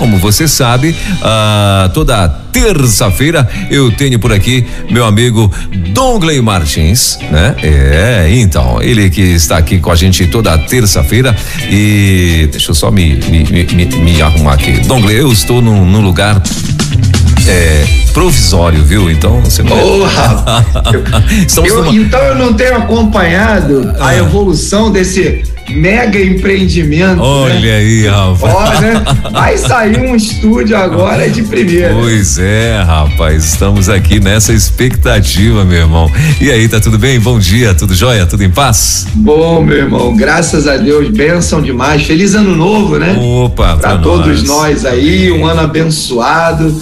Como você sabe, ah, toda terça-feira eu tenho por aqui meu amigo Dongley Martins, né? É, então, ele que está aqui com a gente toda terça-feira e deixa eu só me, me, me, me arrumar aqui. Dongley, eu estou num, num lugar é, provisório, viu? Então você não. Eu, eu, numa... Então eu não tenho acompanhado ah. a evolução desse mega empreendimento. Né? Olha né? aí, rapaz. Olha, vai sair um estúdio agora de primeira. Pois é, rapaz. Estamos aqui nessa expectativa, meu irmão. E aí, tá tudo bem? Bom dia, tudo jóia? Tudo em paz? Bom, meu irmão, graças a Deus, bênção demais. Feliz ano novo, né? Opa, para todos nós aí, um ano abençoado.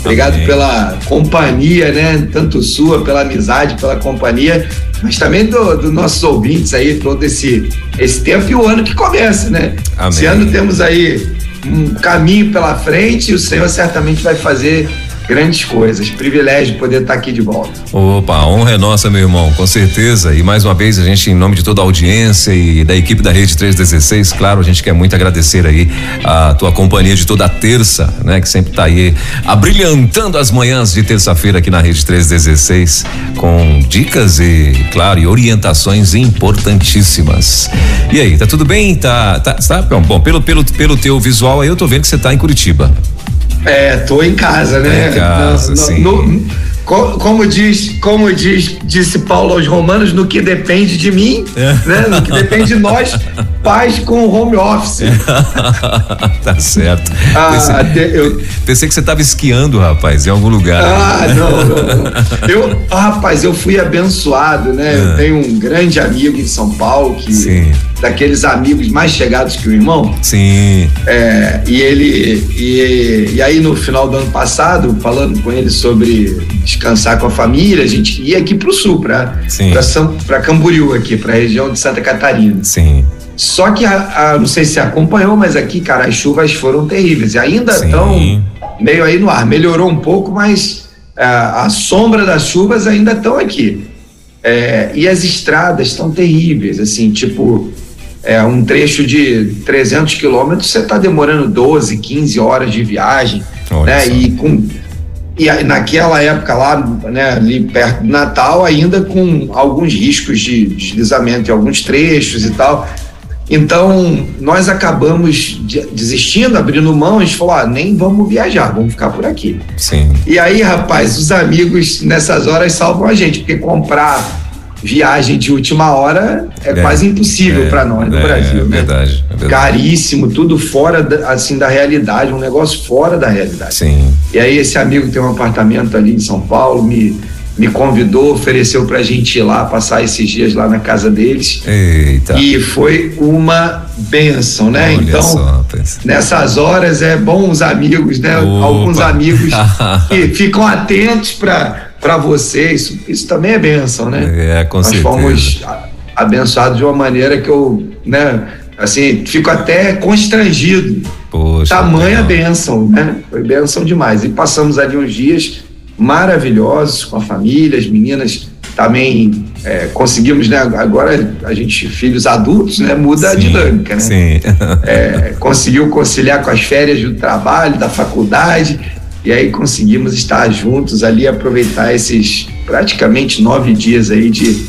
Obrigado Amém. pela companhia, né? Tanto sua, pela amizade, pela companhia mas também dos do nossos ouvintes aí, todo esse, esse tempo e o ano que começa, né? Amém. Esse ano temos aí um caminho pela frente e o Senhor certamente vai fazer grandes coisas. Privilégio poder estar aqui de volta. Opa, honra é nossa, meu irmão, com certeza. E mais uma vez, a gente, em nome de toda a audiência e da equipe da Rede 316, claro, a gente quer muito agradecer aí a tua companhia de toda a terça, né? Que sempre está aí abrilhantando as manhãs de terça-feira aqui na Rede 316 com dicas e, claro, e orientações importantíssimas. E aí, tá tudo bem? Tá, tá, tá bom, pelo, pelo, pelo teu visual aí, eu tô vendo que você tá em Curitiba. É, tô em casa, né? Em casa, no, sim. No, como diz, como diz, disse Paulo aos Romanos, no que depende de mim, é. né? No que depende de nós, paz com home office. tá certo. Ah, pensei, eu, pensei que você estava esquiando, rapaz, em algum lugar. Ah, não, não, não. Eu, rapaz, eu fui abençoado, né? É. Eu tenho um grande amigo em São Paulo que Sim. daqueles amigos mais chegados que o irmão. Sim. É, e ele e, e aí no final do ano passado, falando com ele sobre descansar com a família, a gente ia aqui para o sul, para Camboriú aqui, para a região de Santa Catarina. Sim. Só que, a, a, não sei se acompanhou, mas aqui, cara, as chuvas foram terríveis. E ainda estão meio aí no ar. Melhorou um pouco, mas a, a sombra das chuvas ainda estão aqui. É, e as estradas estão terríveis, assim, tipo, é, um trecho de 300 quilômetros, você está demorando 12, 15 horas de viagem, Olha né? Só. E com e naquela época lá, né, ali perto do Natal, ainda com alguns riscos de deslizamento em alguns trechos e tal. Então, nós acabamos desistindo, abrindo mão, a gente falou: ah, nem vamos viajar, vamos ficar por aqui. Sim. E aí, rapaz, os amigos nessas horas salvam a gente, porque comprar viagem de última hora é, é quase impossível é, para nós no é, Brasil. É, né? verdade, é verdade. Caríssimo, tudo fora da, assim da realidade, um negócio fora da realidade. Sim. E aí esse amigo tem um apartamento ali em São Paulo, me me convidou, ofereceu para a gente ir lá passar esses dias lá na casa deles. Eita. E foi uma benção, né? Olha então, só, nessas horas é bom os amigos, né? Opa. Alguns amigos que ficam atentos para para você. Isso, isso também é benção, né? É, com Nós certeza. fomos abençoados de uma maneira que eu, né? Assim, fico até constrangido. Poxa, Tamanha legal. benção, né? Foi benção demais. E passamos ali uns dias maravilhosos com a família, as meninas também é, conseguimos, né? Agora a gente, filhos adultos, né? Muda sim, a dinâmica, né? Sim. é, conseguiu conciliar com as férias do trabalho, da faculdade, e aí conseguimos estar juntos ali, aproveitar esses praticamente nove dias aí de,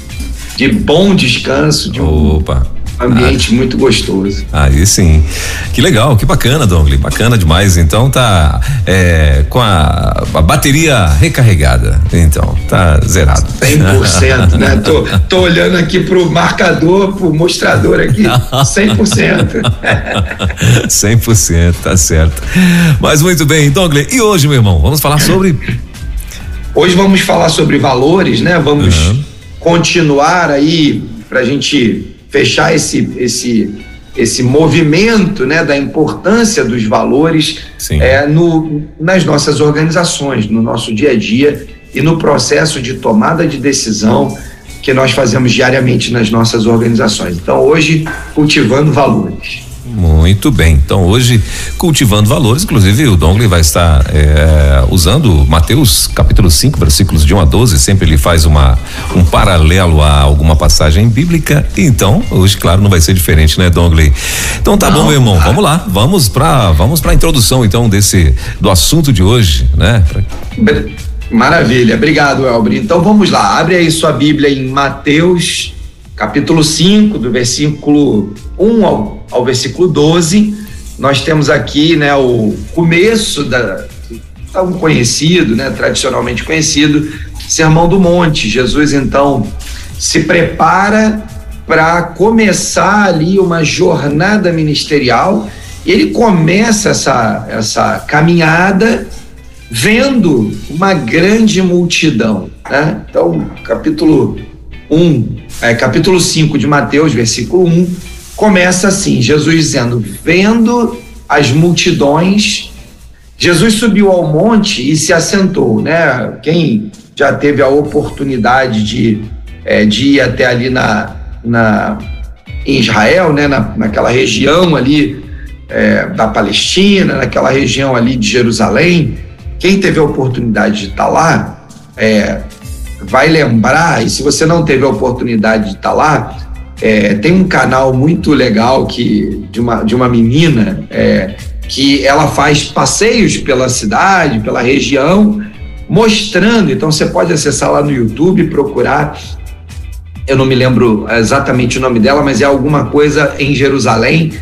de bom descanso, de Opa. Ambiente ah, muito gostoso. Aí sim. Que legal, que bacana, Dongli. Bacana demais. Então tá é, com a, a, bateria recarregada. Então, tá zerado. 100%, né? Tô, tô olhando aqui pro marcador, pro mostrador aqui. 100%. 100%, tá certo. Mas muito bem, Dongli. E hoje, meu irmão, vamos falar sobre. Hoje vamos falar sobre valores, né? Vamos uhum. continuar aí pra gente fechar esse, esse, esse movimento né, da importância dos valores é, no, nas nossas organizações, no nosso dia a dia e no processo de tomada de decisão que nós fazemos diariamente nas nossas organizações. Então, hoje, cultivando valores. Muito bem. Então hoje cultivando valores, inclusive o Dongley vai estar é, usando Mateus capítulo 5, versículos de 1 a 12, sempre ele faz uma um paralelo a alguma passagem bíblica. Então, hoje, claro, não vai ser diferente, né, Dongley? Então tá não, bom, meu irmão. Vamos lá. Vamos para vamos para a introdução então desse do assunto de hoje, né? Maravilha. Obrigado, Elbri. Então vamos lá. Abre aí sua Bíblia em Mateus capítulo 5, do versículo 1 ao, ao versículo 12, nós temos aqui né, o começo da tão conhecido, né, tradicionalmente conhecido, Sermão do Monte. Jesus então se prepara para começar ali uma jornada ministerial. E ele começa essa, essa caminhada vendo uma grande multidão. Né? Então, capítulo 1, é, capítulo 5 de Mateus, versículo 1, começa assim: Jesus dizendo, vendo as multidões, Jesus subiu ao monte e se assentou, né? Quem já teve a oportunidade de, é, de ir até ali na, na, em Israel, né? Na, naquela região ali é, da Palestina, naquela região ali de Jerusalém, quem teve a oportunidade de estar lá, é, vai lembrar, e se você não teve a oportunidade de estar tá lá, é, tem um canal muito legal que de uma, de uma menina é, que ela faz passeios pela cidade, pela região, mostrando. Então você pode acessar lá no YouTube, procurar. Eu não me lembro exatamente o nome dela, mas é alguma coisa em Jerusalém.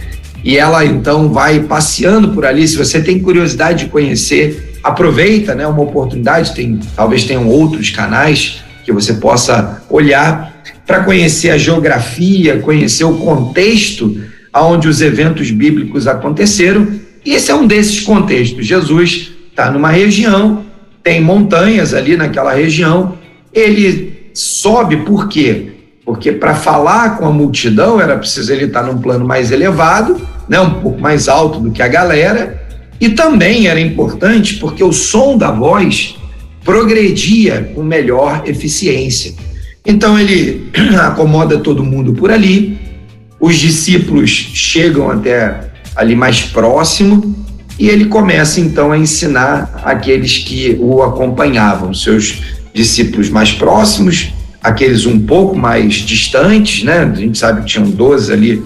E ela então vai passeando por ali. Se você tem curiosidade de conhecer aproveita, né, uma oportunidade, tem, talvez tenham outros canais que você possa olhar para conhecer a geografia, conhecer o contexto aonde os eventos bíblicos aconteceram. E esse é um desses contextos. Jesus está numa região, tem montanhas ali naquela região, ele sobe por quê? Porque para falar com a multidão era preciso ele estar tá num plano mais elevado, né, um pouco mais alto do que a galera, e também era importante porque o som da voz progredia com melhor eficiência. Então ele acomoda todo mundo por ali, os discípulos chegam até ali mais próximo e ele começa então a ensinar aqueles que o acompanhavam, seus discípulos mais próximos, aqueles um pouco mais distantes, né? A gente sabe que tinham 12 ali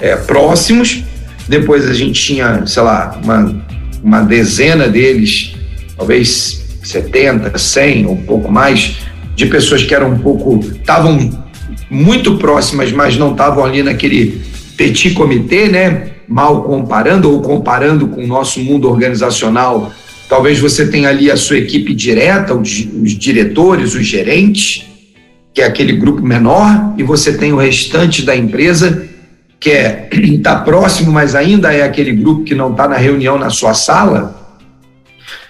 é, próximos. Depois a gente tinha, sei lá, uma uma dezena deles, talvez 70, 100 ou um pouco mais, de pessoas que eram um pouco, estavam muito próximas, mas não estavam ali naquele petit comitê, né? Mal comparando ou comparando com o nosso mundo organizacional, talvez você tenha ali a sua equipe direta, os, os diretores, os gerentes, que é aquele grupo menor, e você tem o restante da empresa que é está próximo, mas ainda é aquele grupo que não está na reunião na sua sala,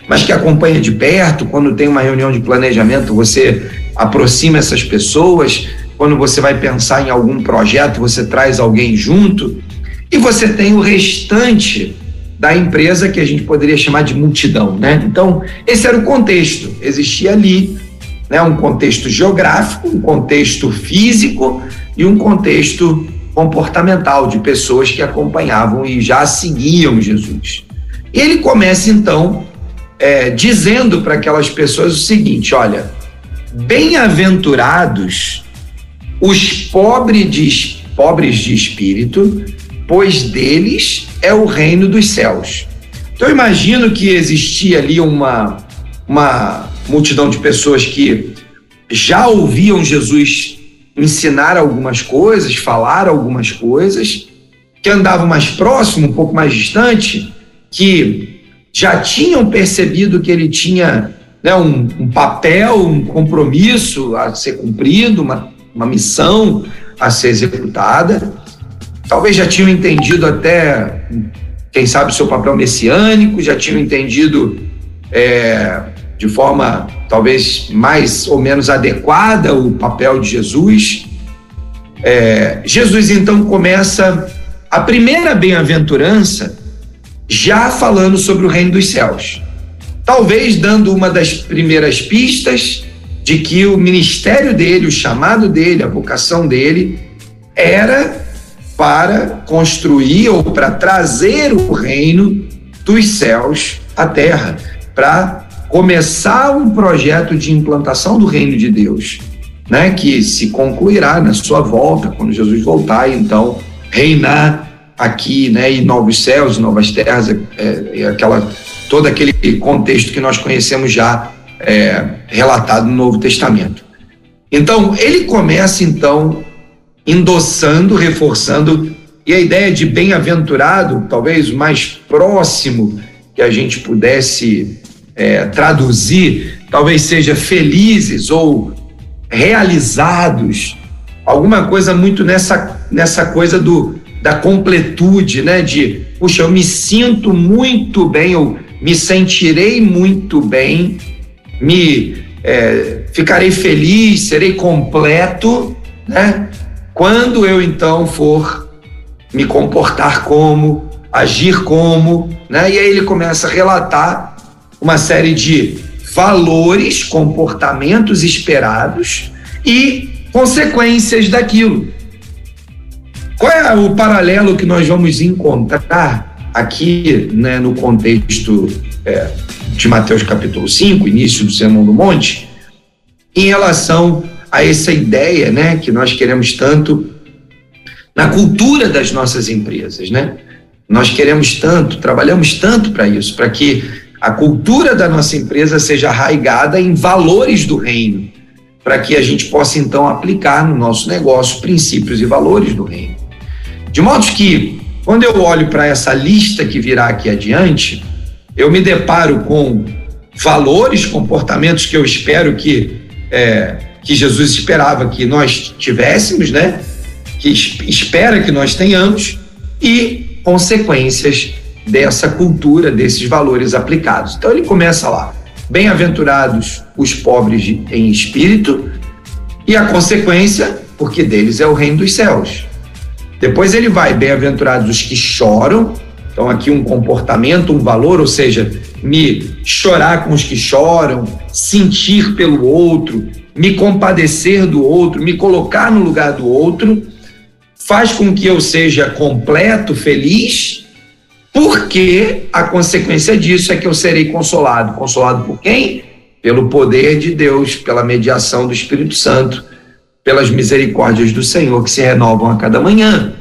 mas que acompanha de perto. Quando tem uma reunião de planejamento, você aproxima essas pessoas. Quando você vai pensar em algum projeto, você traz alguém junto. E você tem o restante da empresa que a gente poderia chamar de multidão, né? Então, esse era o contexto. Existia ali, né, um contexto geográfico, um contexto físico e um contexto comportamental de pessoas que acompanhavam e já seguiam Jesus. Ele começa então é, dizendo para aquelas pessoas o seguinte: olha, bem-aventurados os pobres de, pobres de espírito, pois deles é o reino dos céus. Então, eu imagino que existia ali uma, uma multidão de pessoas que já ouviam Jesus ensinar algumas coisas, falar algumas coisas, que andavam mais próximo, um pouco mais distante, que já tinham percebido que ele tinha né, um, um, papel, um compromisso a ser cumprido, uma, uma missão a ser executada. Talvez já tinham entendido até, quem sabe, o seu papel messiânico, já tinham entendido é, de forma talvez mais ou menos adequada o papel de Jesus. É, Jesus então começa a primeira bem-aventurança já falando sobre o reino dos céus. Talvez dando uma das primeiras pistas de que o ministério dele, o chamado dele, a vocação dele, era para construir ou para trazer o reino dos céus à terra, para começar um projeto de implantação do reino de Deus, né, que se concluirá na sua volta, quando Jesus voltar, então reinar aqui, né, em novos céus, novas terras, é, é aquela todo aquele contexto que nós conhecemos já é, relatado no Novo Testamento. Então, ele começa então endossando, reforçando, e a ideia de bem-aventurado, talvez mais próximo que a gente pudesse é, traduzir, talvez seja felizes ou realizados, alguma coisa muito nessa, nessa coisa do, da completude, né? De, puxa, eu me sinto muito bem, eu me sentirei muito bem, me é, ficarei feliz, serei completo, né? Quando eu então for me comportar como, agir como, né? E aí ele começa a relatar uma série de valores, comportamentos esperados e consequências daquilo. Qual é o paralelo que nós vamos encontrar aqui né, no contexto é, de Mateus capítulo 5, início do Sermão do Monte, em relação a essa ideia, né, que nós queremos tanto na cultura das nossas empresas, né? Nós queremos tanto, trabalhamos tanto para isso, para que a cultura da nossa empresa seja arraigada em valores do reino, para que a gente possa então aplicar no nosso negócio princípios e valores do reino. De modo que, quando eu olho para essa lista que virá aqui adiante, eu me deparo com valores, comportamentos que eu espero que é, que Jesus esperava que nós tivéssemos, né? Que espera que nós tenhamos e consequências dessa cultura, desses valores aplicados. Então ele começa lá: bem-aventurados os pobres em espírito, e a consequência, porque deles é o reino dos céus. Depois ele vai: bem-aventurados os que choram. Então, aqui um comportamento, um valor, ou seja, me chorar com os que choram, sentir pelo outro, me compadecer do outro, me colocar no lugar do outro, faz com que eu seja completo, feliz, porque a consequência disso é que eu serei consolado. Consolado por quem? Pelo poder de Deus, pela mediação do Espírito Santo, pelas misericórdias do Senhor que se renovam a cada manhã.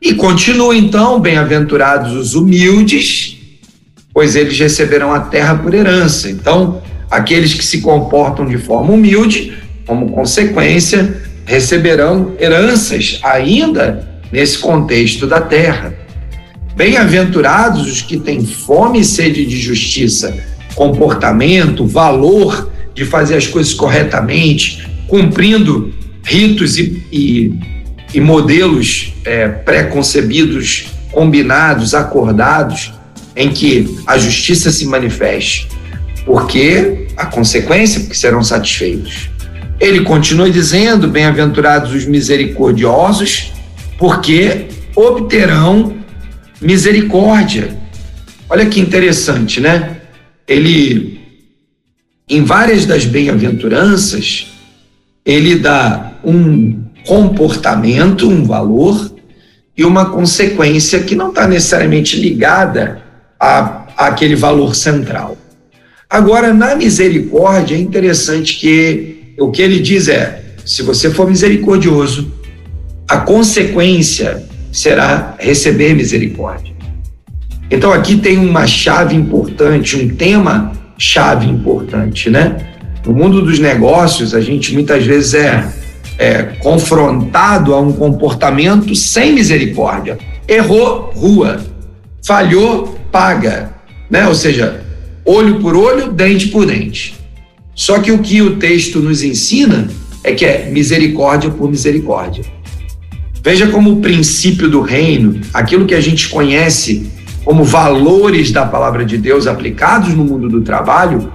E continua então, bem-aventurados os humildes, pois eles receberão a terra por herança. Então, aqueles que se comportam de forma humilde, como consequência, receberão heranças ainda nesse contexto da terra. Bem-aventurados os que têm fome e sede de justiça, comportamento, valor de fazer as coisas corretamente, cumprindo ritos e, e, e modelos é, pré-concebidos, combinados, acordados, em que a justiça se manifeste, porque a consequência, porque serão satisfeitos. Ele continua dizendo: Bem-aventurados os misericordiosos, porque obterão misericórdia. Olha que interessante, né? Ele, em várias das bem-aventuranças, ele dá um comportamento, um valor e uma consequência que não está necessariamente ligada a, aquele valor central. Agora, na misericórdia, é interessante que o que ele diz é: se você for misericordioso, a consequência será receber misericórdia. Então, aqui tem uma chave importante, um tema chave importante, né? No mundo dos negócios, a gente muitas vezes é, é confrontado a um comportamento sem misericórdia. Errou, rua. Falhou, paga, né? Ou seja, olho por olho, dente por dente. Só que o que o texto nos ensina é que é misericórdia por misericórdia. Veja como o princípio do reino, aquilo que a gente conhece como valores da palavra de Deus aplicados no mundo do trabalho,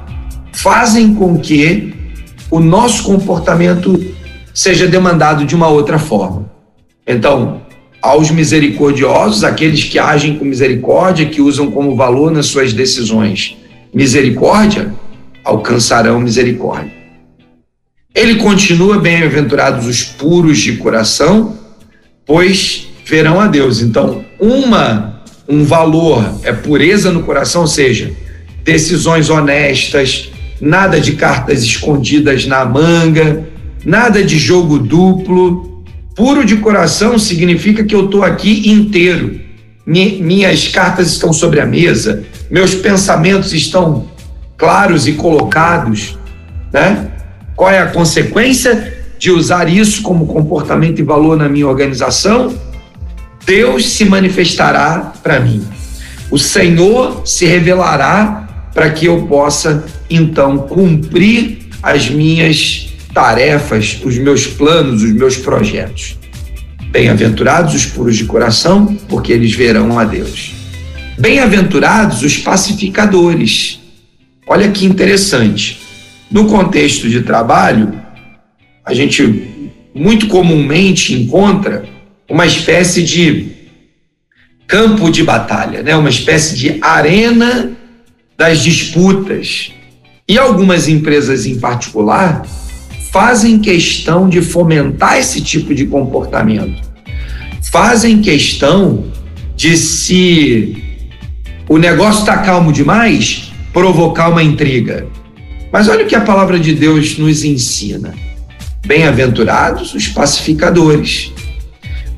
fazem com que o nosso comportamento seja demandado de uma outra forma. Então, aos misericordiosos, aqueles que agem com misericórdia, que usam como valor nas suas decisões misericórdia, alcançarão misericórdia. Ele continua bem-aventurados os puros de coração, pois verão a Deus. Então, uma um valor é pureza no coração, ou seja, decisões honestas, nada de cartas escondidas na manga, nada de jogo duplo. Puro de coração significa que eu estou aqui inteiro. Minhas cartas estão sobre a mesa, meus pensamentos estão claros e colocados, né? Qual é a consequência de usar isso como comportamento e valor na minha organização? Deus se manifestará para mim. O Senhor se revelará para que eu possa então cumprir as minhas tarefas, os meus planos, os meus projetos. Bem-aventurados os puros de coração, porque eles verão a Deus. Bem-aventurados os pacificadores. Olha que interessante. No contexto de trabalho, a gente muito comumente encontra uma espécie de campo de batalha, né? uma espécie de arena das disputas. E algumas empresas em particular fazem questão de fomentar esse tipo de comportamento. Fazem questão de se o negócio está calmo demais, provocar uma intriga. Mas olha o que a palavra de Deus nos ensina. Bem-aventurados os pacificadores.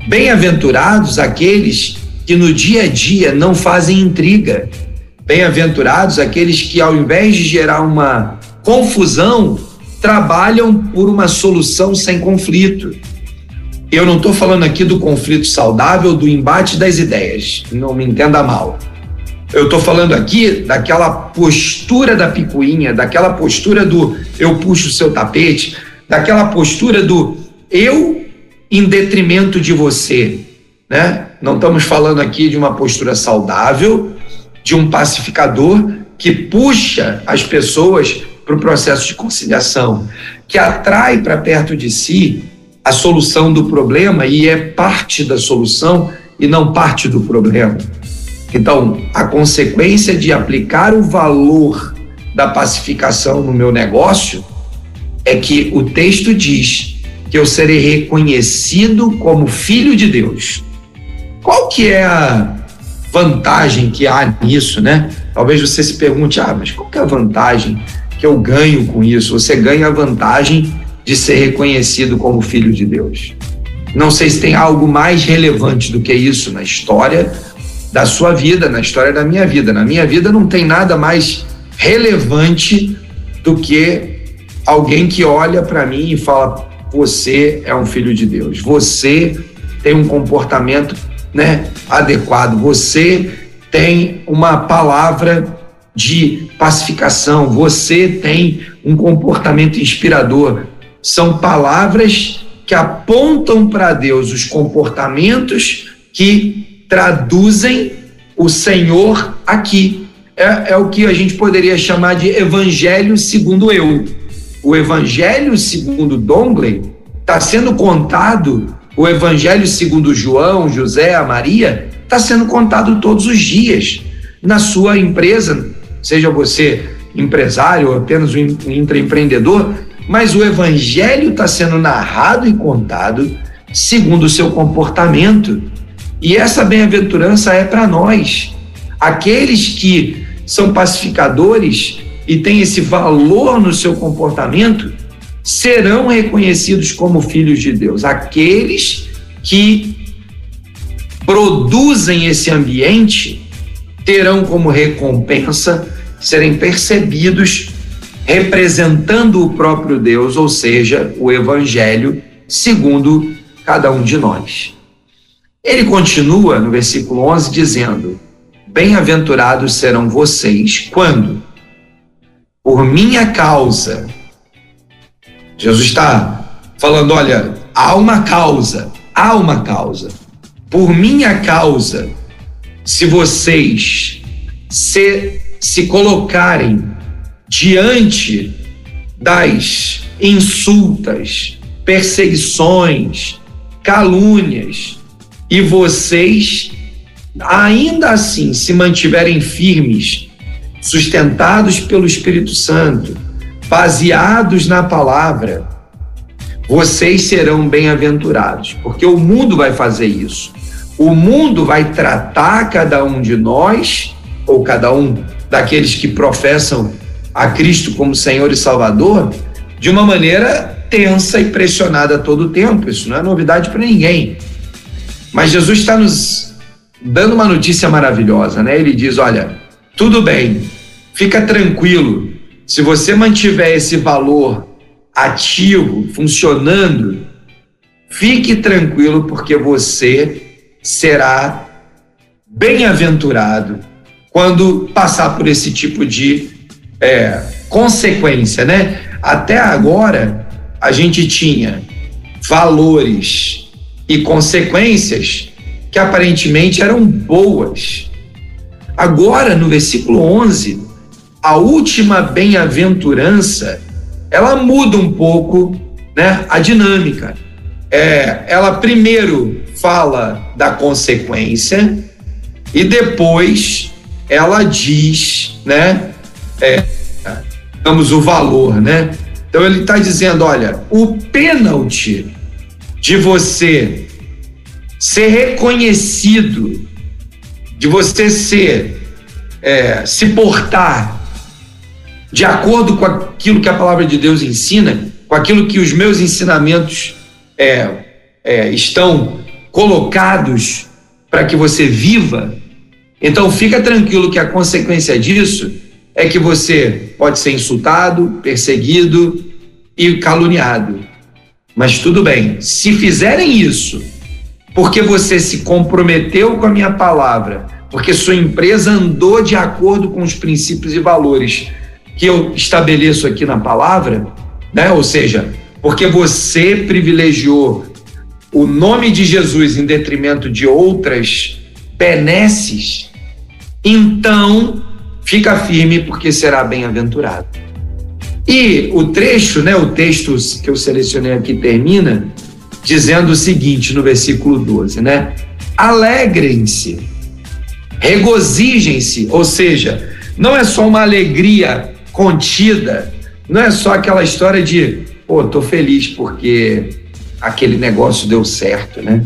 Bem-aventurados aqueles que no dia a dia não fazem intriga. Bem-aventurados aqueles que, ao invés de gerar uma confusão, trabalham por uma solução sem conflito. Eu não estou falando aqui do conflito saudável, do embate das ideias, não me entenda mal. Eu estou falando aqui daquela postura da picuinha, daquela postura do eu puxo o seu tapete, daquela postura do eu em detrimento de você, né? Não estamos falando aqui de uma postura saudável, de um pacificador que puxa as pessoas para o processo de conciliação, que atrai para perto de si a solução do problema e é parte da solução e não parte do problema. Então, a consequência de aplicar o valor da pacificação no meu negócio é que o texto diz que eu serei reconhecido como filho de Deus. Qual que é a vantagem que há nisso, né? Talvez você se pergunte, ah, mas qual que é a vantagem que eu ganho com isso? Você ganha a vantagem de ser reconhecido como filho de Deus. Não sei se tem algo mais relevante do que isso na história da sua vida, na história da minha vida. Na minha vida não tem nada mais relevante do que alguém que olha para mim e fala: você é um filho de Deus, você tem um comportamento né, adequado, você tem uma palavra de pacificação, você tem um comportamento inspirador. São palavras que apontam para Deus os comportamentos que traduzem o Senhor aqui. É, é, o que a gente poderia chamar de evangelho segundo eu. O evangelho segundo Dongley está sendo contado o Evangelho segundo João, José, a Maria, está sendo contado todos os dias na sua empresa, seja você empresário ou apenas um intraempreendedor, mas o Evangelho está sendo narrado e contado segundo o seu comportamento. E essa bem-aventurança é para nós, aqueles que são pacificadores e têm esse valor no seu comportamento serão reconhecidos como filhos de Deus. Aqueles que produzem esse ambiente terão como recompensa serem percebidos representando o próprio Deus, ou seja, o Evangelho, segundo cada um de nós. Ele continua no versículo 11 dizendo: Bem-aventurados serão vocês quando, por minha causa, Jesus está falando: olha, há uma causa, há uma causa. Por minha causa, se vocês se, se colocarem diante das insultas, perseguições, calúnias, e vocês ainda assim se mantiverem firmes, sustentados pelo Espírito Santo, baseados na palavra, vocês serão bem-aventurados, porque o mundo vai fazer isso. o mundo vai tratar cada um de nós, ou cada um daqueles que professam a Cristo como Senhor e Salvador, de uma maneira tensa e pressionada todo o tempo. Isso não é novidade para ninguém. Mas Jesus está nos dando uma notícia maravilhosa, né? Ele diz: olha, tudo bem, fica tranquilo. Se você mantiver esse valor ativo, funcionando, fique tranquilo, porque você será bem-aventurado quando passar por esse tipo de é, consequência, né? Até agora, a gente tinha valores e consequências que aparentemente eram boas. Agora, no versículo 11, a última bem-aventurança, ela muda um pouco né, a dinâmica. É, ela primeiro fala da consequência e depois ela diz, né, é, digamos, o valor, né? Então ele está dizendo: olha, o pênalti de você ser reconhecido, de você ser, é, se portar de acordo com aquilo que a palavra de Deus ensina, com aquilo que os meus ensinamentos é, é, estão colocados para que você viva. Então fica tranquilo que a consequência disso é que você pode ser insultado, perseguido e caluniado. Mas tudo bem, se fizerem isso, porque você se comprometeu com a minha palavra, porque sua empresa andou de acordo com os princípios e valores que eu estabeleço aqui na palavra, né? Ou seja, porque você privilegiou o nome de Jesus em detrimento de outras benesses, então fica firme porque será bem-aventurado. E o trecho, né, o texto que eu selecionei aqui termina dizendo o seguinte no versículo 12, né? Alegrem-se, regozijem-se, ou seja, não é só uma alegria contida, não é só aquela história de, pô, tô feliz porque aquele negócio deu certo, né?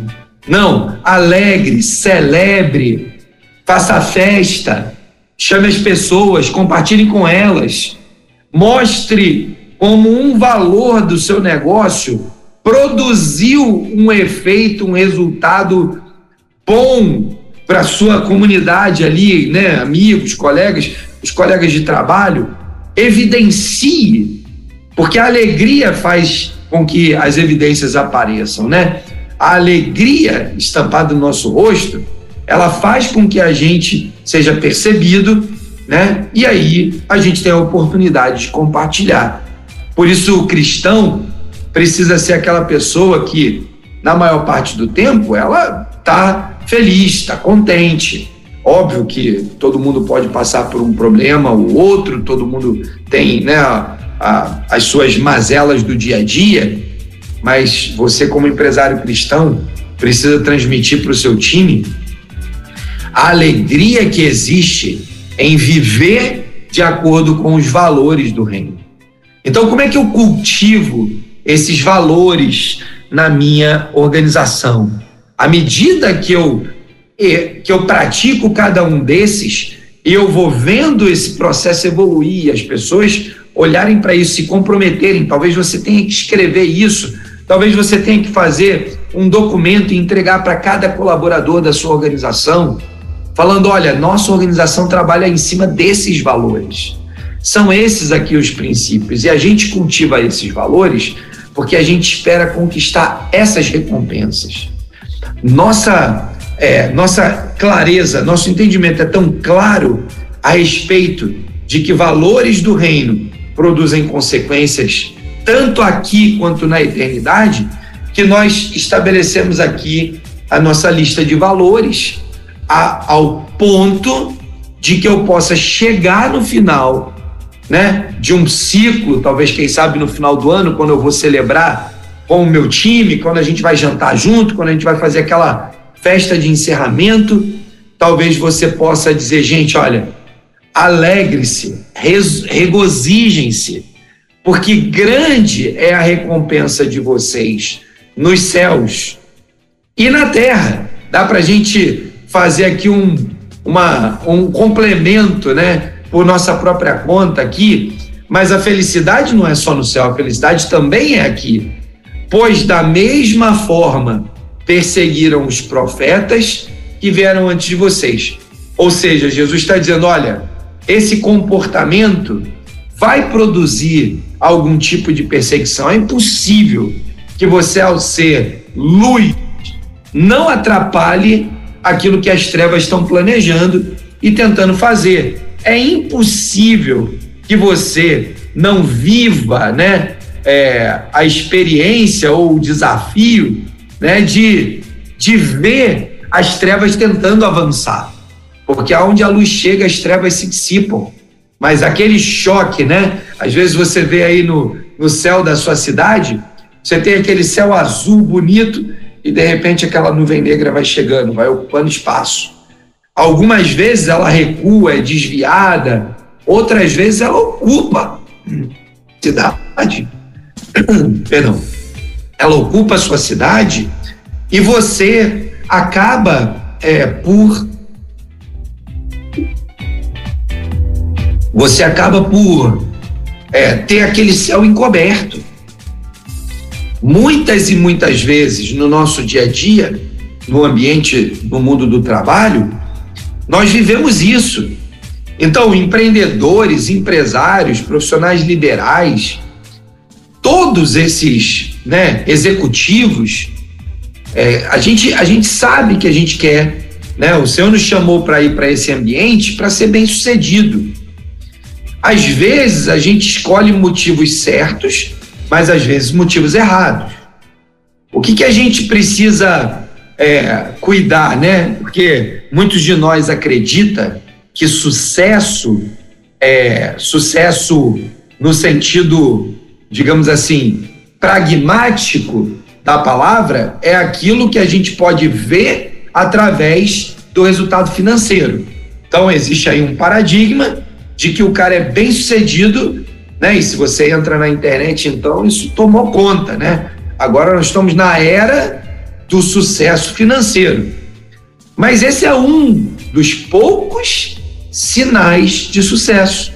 Não, alegre, celebre, faça festa, chame as pessoas, compartilhe com elas, mostre como um valor do seu negócio produziu um efeito, um resultado bom para sua comunidade ali, né, amigos, colegas, os colegas de trabalho, evidencie, porque a alegria faz com que as evidências apareçam, né? A alegria estampada no nosso rosto ela faz com que a gente seja percebido, né? E aí a gente tem a oportunidade de compartilhar. Por isso o cristão precisa ser aquela pessoa que, na maior parte do tempo, ela está feliz, está contente. Óbvio que todo mundo pode passar por um problema ou outro, todo mundo tem né, a, a, as suas mazelas do dia a dia, mas você, como empresário cristão, precisa transmitir para o seu time a alegria que existe em viver de acordo com os valores do reino. Então, como é que eu cultivo esses valores na minha organização? À medida que eu que eu pratico cada um desses, eu vou vendo esse processo evoluir, as pessoas olharem para isso, se comprometerem. Talvez você tenha que escrever isso, talvez você tenha que fazer um documento e entregar para cada colaborador da sua organização falando: olha, nossa organização trabalha em cima desses valores. São esses aqui os princípios. E a gente cultiva esses valores porque a gente espera conquistar essas recompensas. Nossa, é, nossa clareza, nosso entendimento é tão claro a respeito de que valores do reino produzem consequências tanto aqui quanto na eternidade, que nós estabelecemos aqui a nossa lista de valores a, ao ponto de que eu possa chegar no final, né, de um ciclo, talvez quem sabe no final do ano, quando eu vou celebrar com o meu time, quando a gente vai jantar junto, quando a gente vai fazer aquela festa de encerramento, talvez você possa dizer, gente, olha, alegre-se, regozijem-se, porque grande é a recompensa de vocês nos céus e na terra Dá para a gente fazer aqui um, uma, um complemento, né? Por nossa própria conta aqui, mas a felicidade não é só no céu, a felicidade também é aqui. Pois da mesma forma perseguiram os profetas que vieram antes de vocês. Ou seja, Jesus está dizendo: olha, esse comportamento vai produzir algum tipo de perseguição. É impossível que você, ao ser luz, não atrapalhe aquilo que as trevas estão planejando e tentando fazer. É impossível que você não viva, né, é, a experiência ou o desafio, né, de, de ver as trevas tentando avançar, porque aonde a luz chega as trevas se dissipam. Mas aquele choque, né? Às vezes você vê aí no, no céu da sua cidade, você tem aquele céu azul bonito e de repente aquela nuvem negra vai chegando, vai ocupando espaço. Algumas vezes ela recua, é desviada, outras vezes ela ocupa cidade. Perdão. Ela ocupa a sua cidade e você acaba é, por você acaba por é, ter aquele céu encoberto. Muitas e muitas vezes no nosso dia a dia, no ambiente, no mundo do trabalho, nós vivemos isso. Então, empreendedores, empresários, profissionais liberais, todos esses né, executivos, é, a, gente, a gente sabe que a gente quer, né? O Senhor nos chamou para ir para esse ambiente para ser bem sucedido. Às vezes a gente escolhe motivos certos, mas às vezes motivos errados. O que, que a gente precisa é, cuidar, né? Porque muitos de nós acreditam que sucesso é sucesso no sentido, digamos assim, pragmático da palavra é aquilo que a gente pode ver através do resultado financeiro. Então existe aí um paradigma de que o cara é bem sucedido, né? E se você entra na internet, então isso tomou conta, né? Agora nós estamos na era do sucesso financeiro. Mas esse é um dos poucos sinais de sucesso.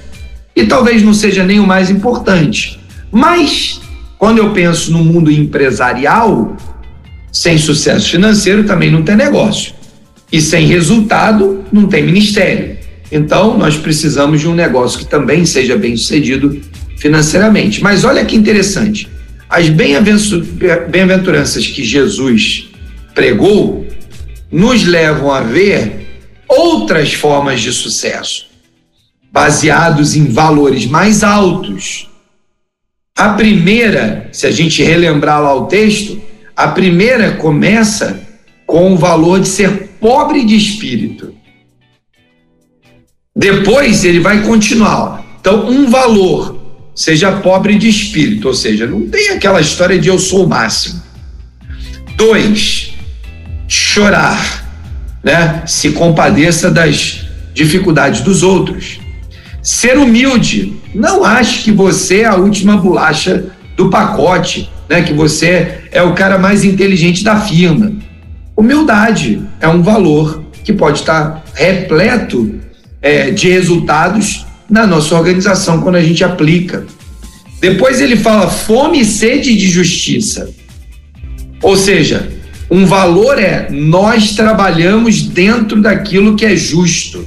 E talvez não seja nem o mais importante. Mas, quando eu penso no mundo empresarial, sem sucesso financeiro também não tem negócio. E sem resultado, não tem ministério. Então, nós precisamos de um negócio que também seja bem sucedido financeiramente. Mas olha que interessante: as bem-aventuranças que Jesus pregou nos levam a ver outras formas de sucesso, baseados em valores mais altos. A primeira, se a gente relembrar lá o texto, a primeira começa com o valor de ser pobre de espírito. Depois ele vai continuar. Então, um valor, seja pobre de espírito, ou seja, não tem aquela história de eu sou o máximo. Dois, chorar, né? Se compadeça das dificuldades dos outros. Ser humilde, não ache que você é a última bolacha do pacote, né? Que você é o cara mais inteligente da firma. Humildade é um valor que pode estar repleto é, de resultados na nossa organização quando a gente aplica. Depois ele fala fome e sede de justiça. Ou seja, um valor é nós trabalhamos dentro daquilo que é justo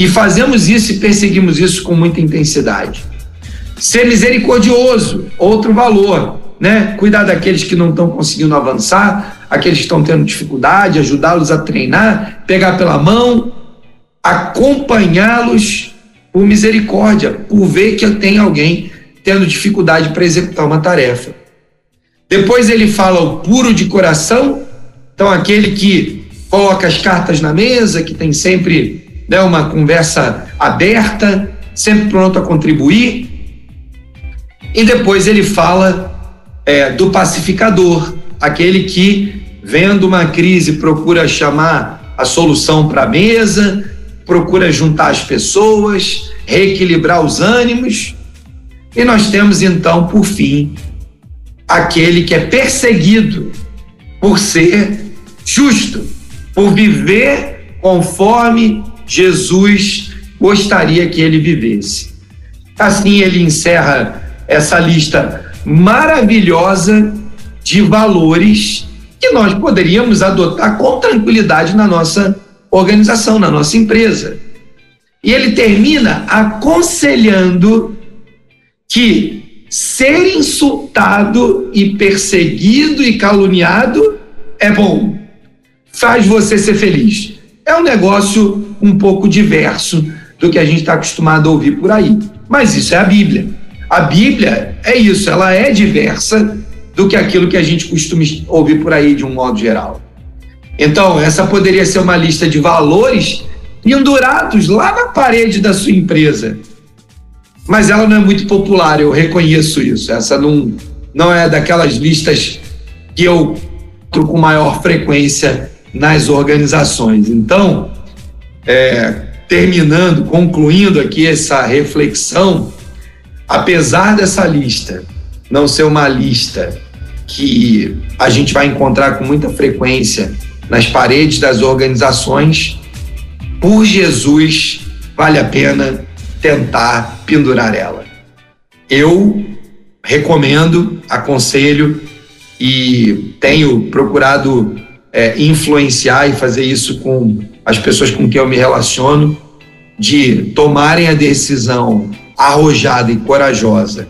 e fazemos isso e perseguimos isso com muita intensidade. Ser misericordioso, outro valor, né? Cuidar daqueles que não estão conseguindo avançar, aqueles que estão tendo dificuldade, ajudá-los a treinar, pegar pela mão, acompanhá-los por misericórdia, por ver que tem alguém tendo dificuldade para executar uma tarefa. Depois ele fala o puro de coração, então aquele que coloca as cartas na mesa, que tem sempre né, uma conversa aberta, sempre pronto a contribuir. E depois ele fala é, do pacificador, aquele que, vendo uma crise, procura chamar a solução para a mesa, procura juntar as pessoas, reequilibrar os ânimos. E nós temos então, por fim, aquele que é perseguido por ser justo, por viver conforme Jesus gostaria que ele vivesse. Assim ele encerra essa lista maravilhosa de valores que nós poderíamos adotar com tranquilidade na nossa organização, na nossa empresa. E ele termina aconselhando que ser insultado e perseguido e caluniado é bom, faz você ser feliz. É um negócio um pouco diverso do que a gente está acostumado a ouvir por aí. Mas isso é a Bíblia. A Bíblia é isso, ela é diversa do que aquilo que a gente costuma ouvir por aí de um modo geral. Então, essa poderia ser uma lista de valores pendurados lá na parede da sua empresa. Mas ela não é muito popular, eu reconheço isso. Essa não, não é daquelas listas que eu com maior frequência nas organizações. Então, é, terminando, concluindo aqui essa reflexão, apesar dessa lista não ser uma lista que a gente vai encontrar com muita frequência nas paredes das organizações, por Jesus, vale a pena tentar pendurar ela. Eu recomendo, aconselho e tenho procurado é, influenciar e fazer isso com as pessoas com quem eu me relaciono, de tomarem a decisão arrojada e corajosa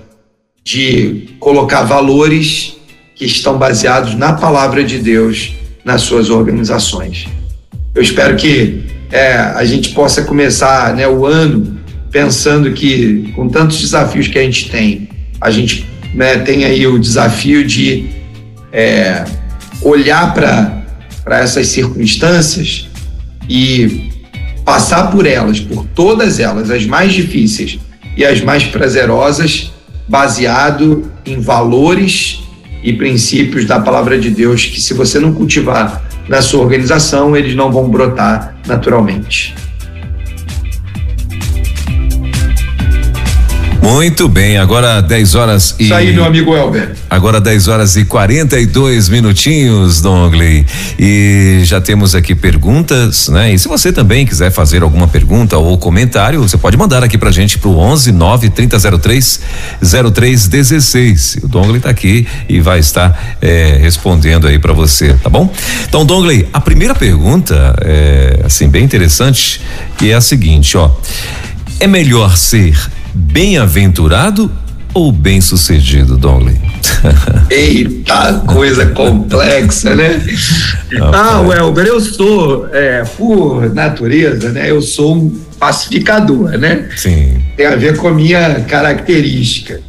de colocar valores que estão baseados na palavra de Deus nas suas organizações. Eu espero que é, a gente possa começar né, o ano pensando que, com tantos desafios que a gente tem, a gente né, tem aí o desafio de é, olhar para essas circunstâncias e passar por elas, por todas elas, as mais difíceis e as mais prazerosas, baseado em valores e princípios da palavra de Deus que se você não cultivar na sua organização, eles não vão brotar naturalmente. Muito bem, agora 10 horas e. Isso aí, meu amigo Elber. Agora 10 horas e 42 minutinhos, Dongley. E já temos aqui perguntas, né? E se você também quiser fazer alguma pergunta ou comentário, você pode mandar aqui pra gente pro 11 9 3003 0316. O Dongley tá aqui e vai estar é, respondendo aí para você, tá bom? Então, Dongley, a primeira pergunta é assim, bem interessante, que é a seguinte, ó. É melhor ser bem-aventurado ou bem-sucedido, Donley? Eita, coisa complexa, né? Ah, Welber, eu sou, é, por natureza, né? Eu sou um pacificador, né? Sim. Tem a ver com a minha característica.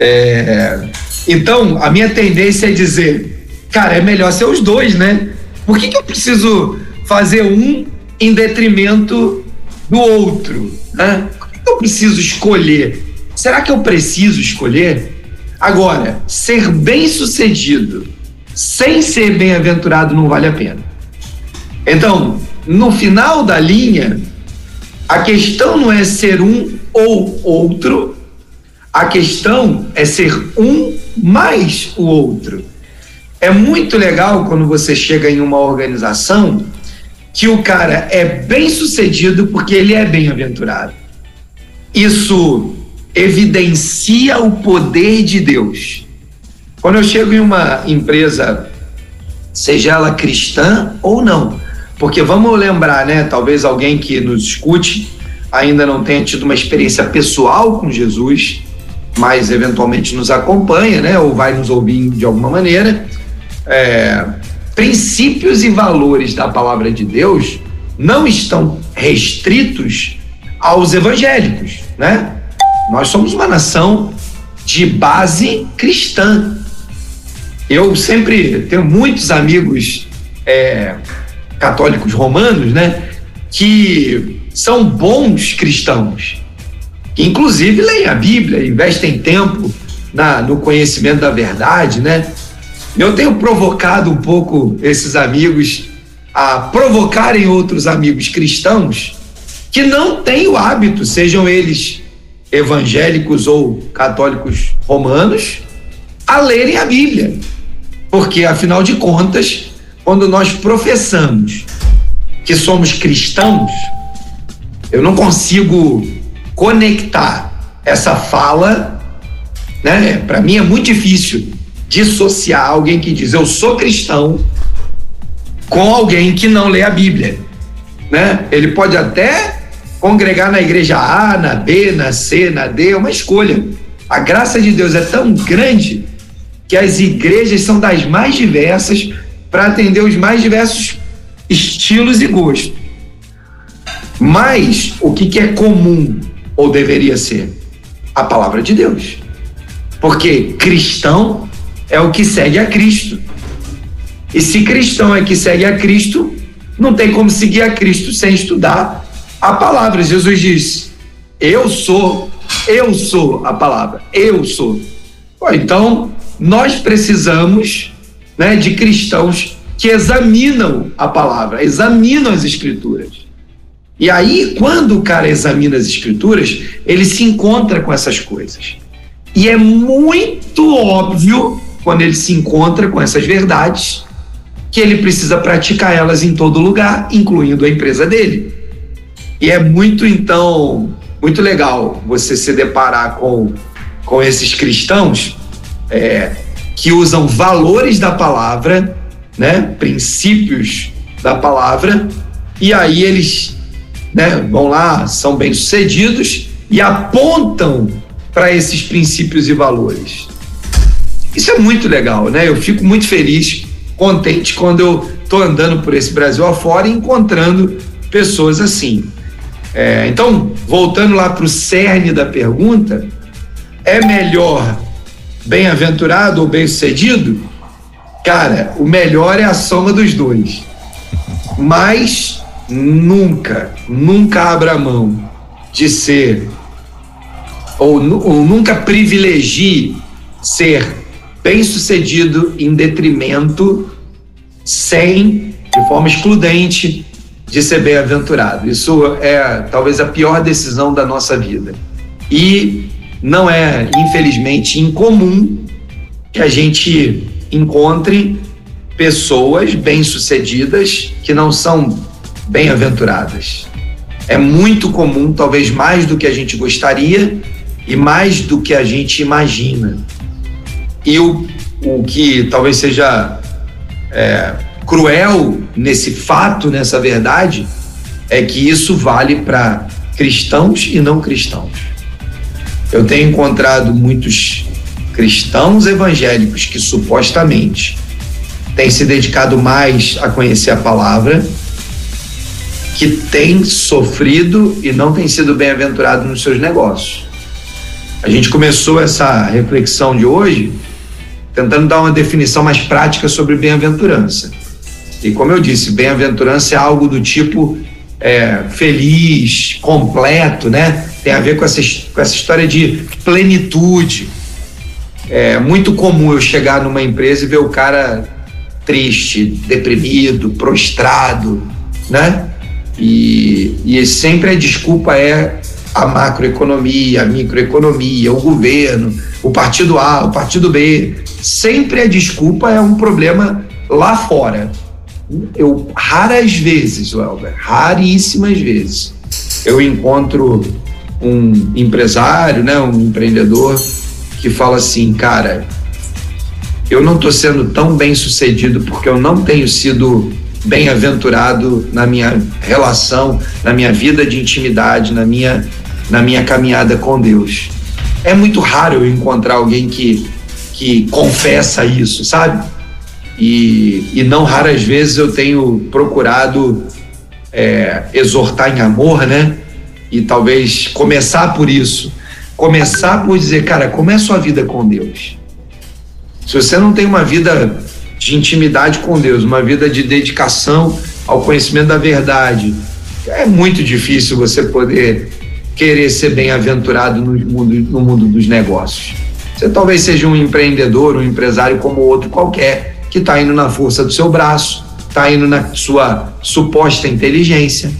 É, então, a minha tendência é dizer, cara, é melhor ser os dois, né? Por que, que eu preciso fazer um em detrimento do outro? Né? Eu preciso escolher? Será que eu preciso escolher? Agora, ser bem-sucedido sem ser bem-aventurado não vale a pena. Então, no final da linha, a questão não é ser um ou outro, a questão é ser um mais o outro. É muito legal quando você chega em uma organização que o cara é bem sucedido porque ele é bem-aventurado. Isso evidencia o poder de Deus. Quando eu chego em uma empresa, seja ela cristã ou não, porque vamos lembrar, né? Talvez alguém que nos escute ainda não tenha tido uma experiência pessoal com Jesus, mas eventualmente nos acompanha, né? Ou vai nos ouvir de alguma maneira. É, princípios e valores da palavra de Deus não estão restritos aos evangélicos, né? Nós somos uma nação de base cristã. Eu sempre tenho muitos amigos é, católicos romanos, né? Que são bons cristãos, que inclusive leem a Bíblia, investem tempo na, no conhecimento da verdade, né? Eu tenho provocado um pouco esses amigos a provocarem outros amigos cristãos que não têm o hábito, sejam eles evangélicos ou católicos romanos, a lerem a Bíblia. Porque, afinal de contas, quando nós professamos que somos cristãos, eu não consigo conectar essa fala, né? Para mim é muito difícil dissociar alguém que diz eu sou cristão com alguém que não lê a Bíblia, né? Ele pode até congregar na igreja A, na B, na C, na D, é uma escolha. A graça de Deus é tão grande que as igrejas são das mais diversas para atender os mais diversos estilos e gostos. Mas o que, que é comum ou deveria ser? A palavra de Deus. Porque cristão é o que segue a Cristo. E se cristão é que segue a Cristo, não tem como seguir a Cristo sem estudar a palavra. Jesus disse: Eu sou, eu sou a palavra, eu sou. então, nós precisamos né, de cristãos que examinam a palavra, examinam as escrituras. E aí, quando o cara examina as escrituras, ele se encontra com essas coisas. E é muito óbvio, quando ele se encontra com essas verdades, que ele precisa praticar elas em todo lugar, incluindo a empresa dele. E é muito, então, muito legal você se deparar com, com esses cristãos é, que usam valores da palavra, né, princípios da palavra, e aí eles né, vão lá, são bem-sucedidos e apontam para esses princípios e valores. Isso é muito legal, né? Eu fico muito feliz, contente quando eu estou andando por esse Brasil afora e encontrando pessoas assim. É, então, voltando lá para o cerne da pergunta, é melhor bem-aventurado ou bem-sucedido? Cara, o melhor é a soma dos dois. Mas nunca, nunca abra mão de ser, ou, ou nunca privilegie ser bem-sucedido em detrimento, sem, de forma excludente, de ser bem-aventurado. Isso é talvez a pior decisão da nossa vida. E não é, infelizmente, incomum que a gente encontre pessoas bem-sucedidas que não são bem-aventuradas. É muito comum, talvez mais do que a gente gostaria e mais do que a gente imagina. E o, o que talvez seja é, cruel nesse fato, nessa verdade, é que isso vale para cristãos e não cristãos. Eu tenho encontrado muitos cristãos evangélicos que supostamente têm se dedicado mais a conhecer a palavra, que têm sofrido e não têm sido bem-aventurado nos seus negócios. A gente começou essa reflexão de hoje tentando dar uma definição mais prática sobre bem-aventurança. E como eu disse, bem-aventurança é algo do tipo é, feliz, completo, né? Tem a ver com essa, com essa história de plenitude. É muito comum eu chegar numa empresa e ver o cara triste, deprimido, prostrado, né? E, e sempre a desculpa é a macroeconomia, a microeconomia, o governo, o partido A, o partido B. Sempre a desculpa é um problema lá fora eu raras vezes, Welber, raríssimas vezes, eu encontro um empresário, né, um empreendedor que fala assim, cara, eu não estou sendo tão bem sucedido porque eu não tenho sido bem-aventurado na minha relação, na minha vida de intimidade, na minha, na minha caminhada com Deus. É muito raro eu encontrar alguém que, que confessa isso, sabe? E, e não raras vezes eu tenho procurado é, exortar em amor, né? E talvez começar por isso. Começar por dizer, cara, como é a sua vida com Deus? Se você não tem uma vida de intimidade com Deus, uma vida de dedicação ao conhecimento da verdade, é muito difícil você poder querer ser bem-aventurado no mundo, no mundo dos negócios. Você talvez seja um empreendedor, um empresário como outro qualquer, que está indo na força do seu braço, está indo na sua suposta inteligência.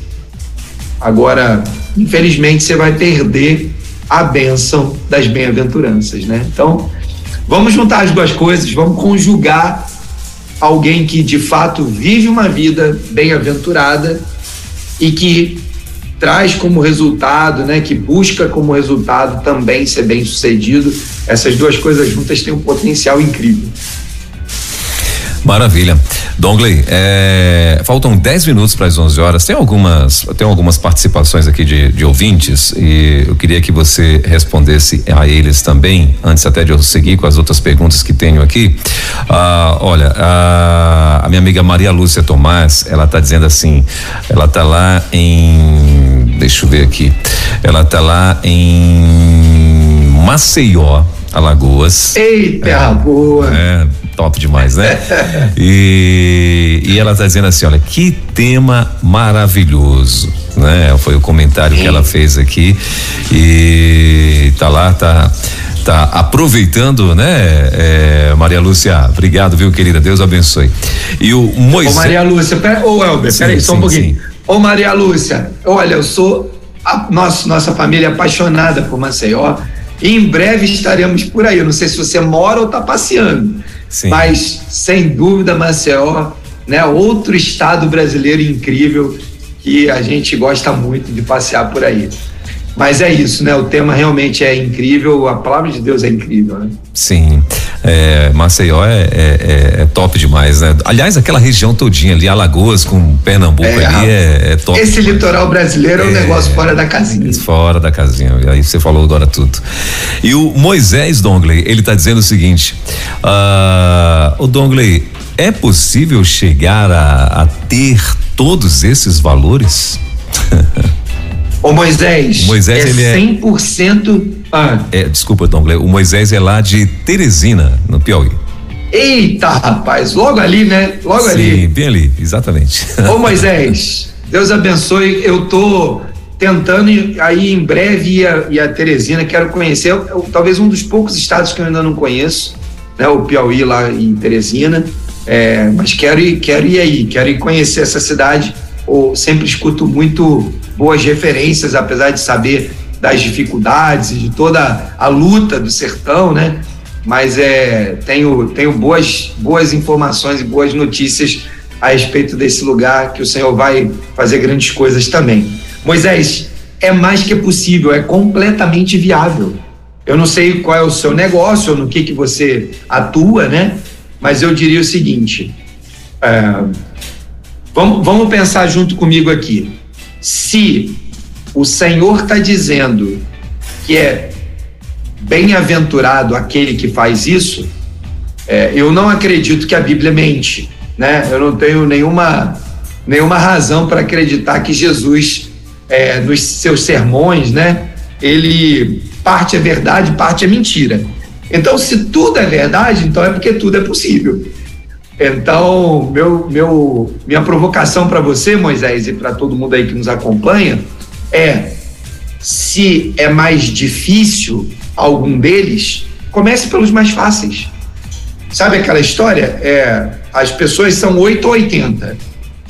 Agora, infelizmente, você vai perder a bênção das bem-aventuranças, né? Então, vamos juntar as duas coisas, vamos conjugar alguém que de fato vive uma vida bem-aventurada e que traz como resultado, né, que busca como resultado também ser bem-sucedido. Essas duas coisas juntas têm um potencial incrível. Maravilha. Dongley, é, faltam 10 minutos para as 11 horas. Tem algumas, tem algumas participações aqui de, de, ouvintes e eu queria que você respondesse a eles também, antes até de eu seguir com as outras perguntas que tenho aqui. Ah, olha, a, a, minha amiga Maria Lúcia Tomás, ela está dizendo assim, ela está lá em, deixa eu ver aqui, ela está lá em Maceió, Alagoas. Eita, é, boa! É, top demais, né? e, e ela está dizendo assim, olha, que tema maravilhoso, né? Foi o comentário Sim. que ela fez aqui e tá lá, tá tá aproveitando, né? É, Maria Lúcia, obrigado, viu, querida? Deus abençoe. E o Moisés. Ô, Maria Lúcia, pera, ô, Elber, peraí, só um pouquinho. Sim. Ô, Maria Lúcia, olha, eu sou. A, nossa, nossa família é apaixonada por Maceió. E em breve estaremos por aí. Eu não sei se você mora ou está passeando. Sim. Mas, sem dúvida, Maceió, né, outro estado brasileiro incrível que a gente gosta muito de passear por aí. Mas é isso, né? O tema realmente é incrível, a palavra de Deus é incrível, né? Sim. É, Maceió é, é, é, é top demais, né? Aliás, aquela região todinha ali, Alagoas com Pernambuco é, ali é, é, top. Esse demais. litoral brasileiro é, um negócio fora da casinha. Fora da casinha, aí você falou agora tudo. E o Moisés Dongley, ele tá dizendo o seguinte: uh, o Dongley, é possível chegar a, a ter todos esses valores? Ô Moisés, Moisés é ele é 100% ah. É, desculpa, Tom, o Moisés é lá de Teresina, no Piauí. Eita, rapaz, logo ali, né? Logo Sim, ali. Sim, bem ali, exatamente. Ô Moisés, Deus abençoe, eu tô tentando aí em breve ir a, ir a Teresina, quero conhecer, eu, eu, talvez um dos poucos estados que eu ainda não conheço, né? O Piauí lá em Teresina, é, mas quero ir, quero ir aí, quero ir conhecer essa cidade, ou sempre escuto muito boas referências, apesar de saber das dificuldades e de toda a luta do sertão, né? Mas é, tenho, tenho boas, boas informações e boas notícias a respeito desse lugar que o Senhor vai fazer grandes coisas também. Moisés, é mais que possível, é completamente viável. Eu não sei qual é o seu negócio, no que, que você atua, né? Mas eu diria o seguinte: é, vamos, vamos pensar junto comigo aqui se o Senhor está dizendo que é bem-aventurado aquele que faz isso, é, eu não acredito que a Bíblia mente, né? Eu não tenho nenhuma, nenhuma razão para acreditar que Jesus, é, nos seus sermões, né? Ele parte é verdade, parte é mentira. Então, se tudo é verdade, então é porque tudo é possível. Então, meu, meu, minha provocação para você, Moisés, e para todo mundo aí que nos acompanha, é: se é mais difícil algum deles, comece pelos mais fáceis. Sabe aquela história? É, as pessoas são 8 ou 80.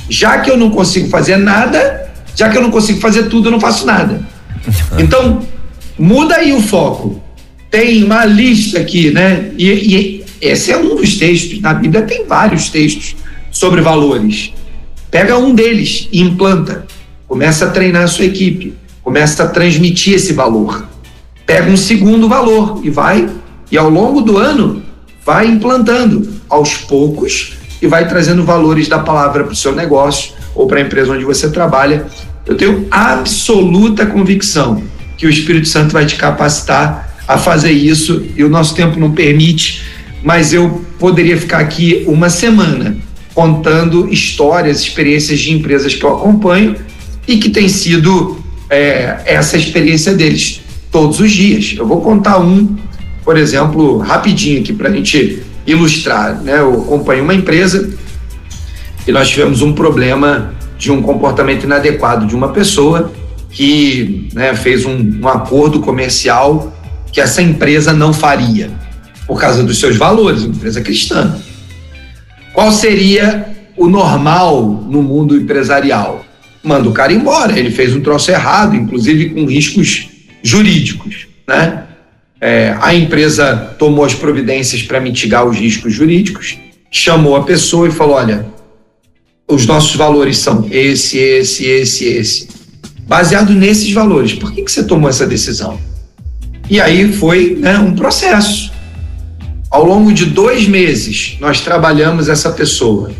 Já que eu não consigo fazer nada, já que eu não consigo fazer tudo, eu não faço nada. Então, muda aí o foco. Tem uma lista aqui, né? E, e esse é um dos textos. Na Bíblia tem vários textos sobre valores. Pega um deles e implanta. Começa a treinar a sua equipe. Começa a transmitir esse valor. Pega um segundo valor e vai, e ao longo do ano, vai implantando aos poucos e vai trazendo valores da palavra para o seu negócio ou para a empresa onde você trabalha. Eu tenho absoluta convicção que o Espírito Santo vai te capacitar a fazer isso e o nosso tempo não permite mas eu poderia ficar aqui uma semana contando histórias, experiências de empresas que eu acompanho e que tem sido é, essa experiência deles todos os dias. Eu vou contar um, por exemplo, rapidinho aqui para a gente ilustrar. Né? Eu acompanho uma empresa e nós tivemos um problema de um comportamento inadequado de uma pessoa que né, fez um, um acordo comercial que essa empresa não faria por causa dos seus valores, uma empresa cristã. Qual seria o normal no mundo empresarial? Manda o cara embora, ele fez um troço errado, inclusive com riscos jurídicos, né? É, a empresa tomou as providências para mitigar os riscos jurídicos chamou a pessoa e falou: olha, os nossos valores são esse, esse, esse, esse. Baseado nesses valores, por que, que você tomou essa decisão? E aí foi né, um processo. Ao longo de dois meses, nós trabalhamos essa pessoa,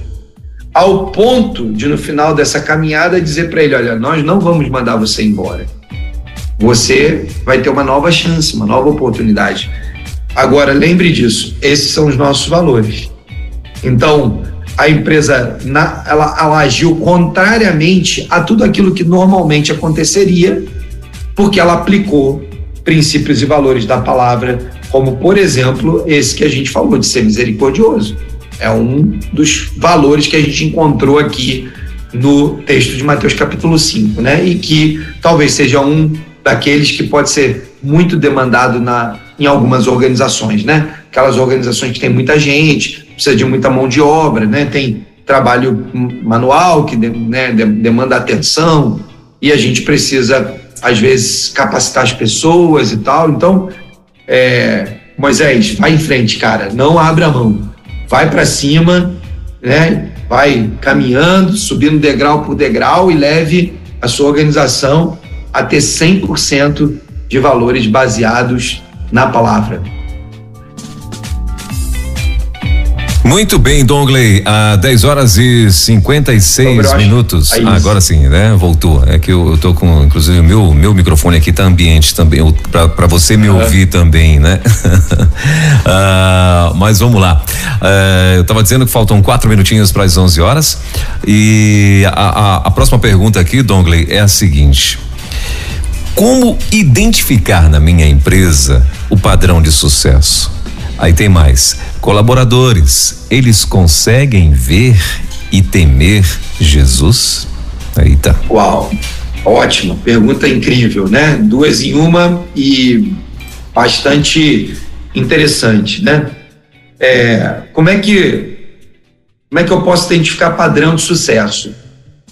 ao ponto de, no final dessa caminhada, dizer para ele: olha, nós não vamos mandar você embora. Você vai ter uma nova chance, uma nova oportunidade. Agora, lembre disso, esses são os nossos valores. Então, a empresa na, ela, ela agiu contrariamente a tudo aquilo que normalmente aconteceria, porque ela aplicou princípios e valores da palavra, como, por exemplo, esse que a gente falou, de ser misericordioso. É um dos valores que a gente encontrou aqui no texto de Mateus capítulo 5, né? E que talvez seja um daqueles que pode ser muito demandado na, em algumas organizações, né? Aquelas organizações que tem muita gente, precisa de muita mão de obra, né? Tem trabalho manual que né, demanda atenção e a gente precisa às vezes capacitar as pessoas e tal. Então, é, Moisés, vai em frente, cara, não abra mão, vai para cima, né? Vai caminhando, subindo degrau por degrau e leve a sua organização a ter 100% de valores baseados na palavra. Muito bem, Dongley, a 10 horas e 56 minutos. É agora sim, né? Voltou. É que eu, eu tô com, inclusive, o meu, meu microfone aqui tá ambiente também, para você me ouvir também, né? ah, mas vamos lá. Ah, eu tava dizendo que faltam quatro minutinhos para as 11 horas. E a, a, a próxima pergunta aqui, Dongley, é a seguinte. Como identificar na minha empresa o padrão de sucesso? Aí tem mais. Colaboradores, eles conseguem ver e temer Jesus? Aí tá. Uau, ótimo, pergunta incrível, né? Duas em uma e bastante interessante, né? É, como é que como é que eu posso identificar padrão de sucesso?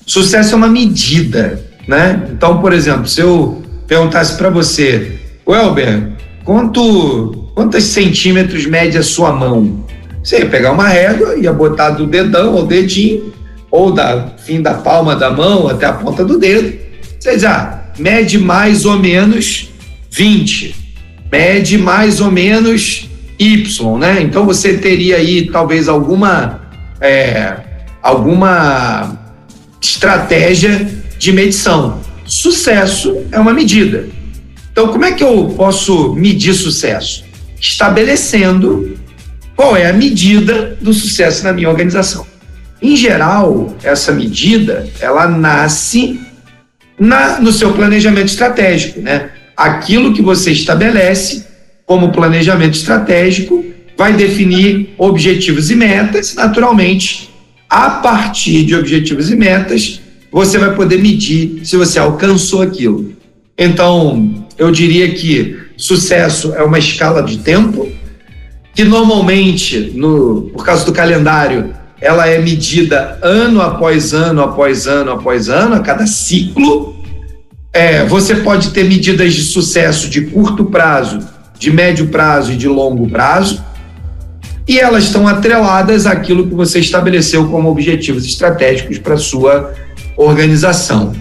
Sucesso é uma medida, né? Então, por exemplo, se eu perguntasse para você, Welber, quanto, quantos centímetros mede a sua mão? Você ia pegar uma régua, ia botar do dedão ao dedinho, ou da fim da palma da mão até a ponta do dedo. Você diz, ah, mede mais ou menos 20, mede mais ou menos Y, né? Então você teria aí talvez alguma, é, alguma estratégia de medição. Sucesso é uma medida. Então, como é que eu posso medir sucesso? Estabelecendo qual é a medida do sucesso na minha organização. Em geral, essa medida ela nasce na, no seu planejamento estratégico, né? Aquilo que você estabelece como planejamento estratégico vai definir objetivos e metas, naturalmente, a partir de objetivos e metas, você vai poder medir se você alcançou aquilo. Então, eu diria que sucesso é uma escala de tempo, que normalmente, no, por causa do calendário, ela é medida ano após ano, após ano, após ano, a cada ciclo. É, você pode ter medidas de sucesso de curto prazo, de médio prazo e de longo prazo, e elas estão atreladas àquilo que você estabeleceu como objetivos estratégicos para sua organização.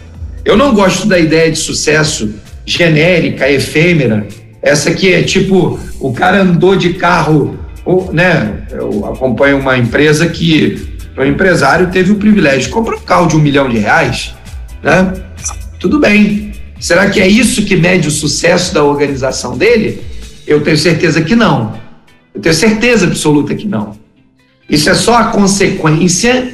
Eu não gosto da ideia de sucesso genérica, efêmera, essa que é tipo, o cara andou de carro, ou, né? Eu acompanho uma empresa que o empresário teve o privilégio de comprar um carro de um milhão de reais, né? Tudo bem. Será que é isso que mede o sucesso da organização dele? Eu tenho certeza que não. Eu tenho certeza absoluta que não. Isso é só a consequência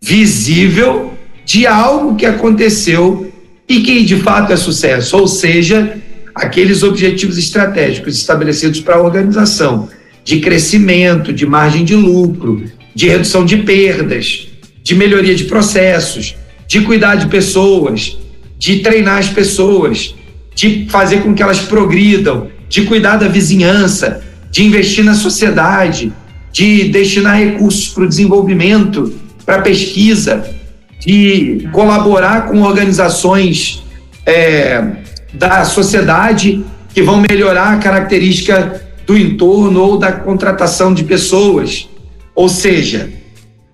visível de algo que aconteceu e que de fato é sucesso, ou seja, aqueles objetivos estratégicos estabelecidos para a organização de crescimento, de margem de lucro, de redução de perdas, de melhoria de processos, de cuidar de pessoas, de treinar as pessoas, de fazer com que elas progridam, de cuidar da vizinhança, de investir na sociedade, de destinar recursos para o desenvolvimento, para pesquisa, de colaborar com organizações é, da sociedade que vão melhorar a característica do entorno ou da contratação de pessoas, Ou seja,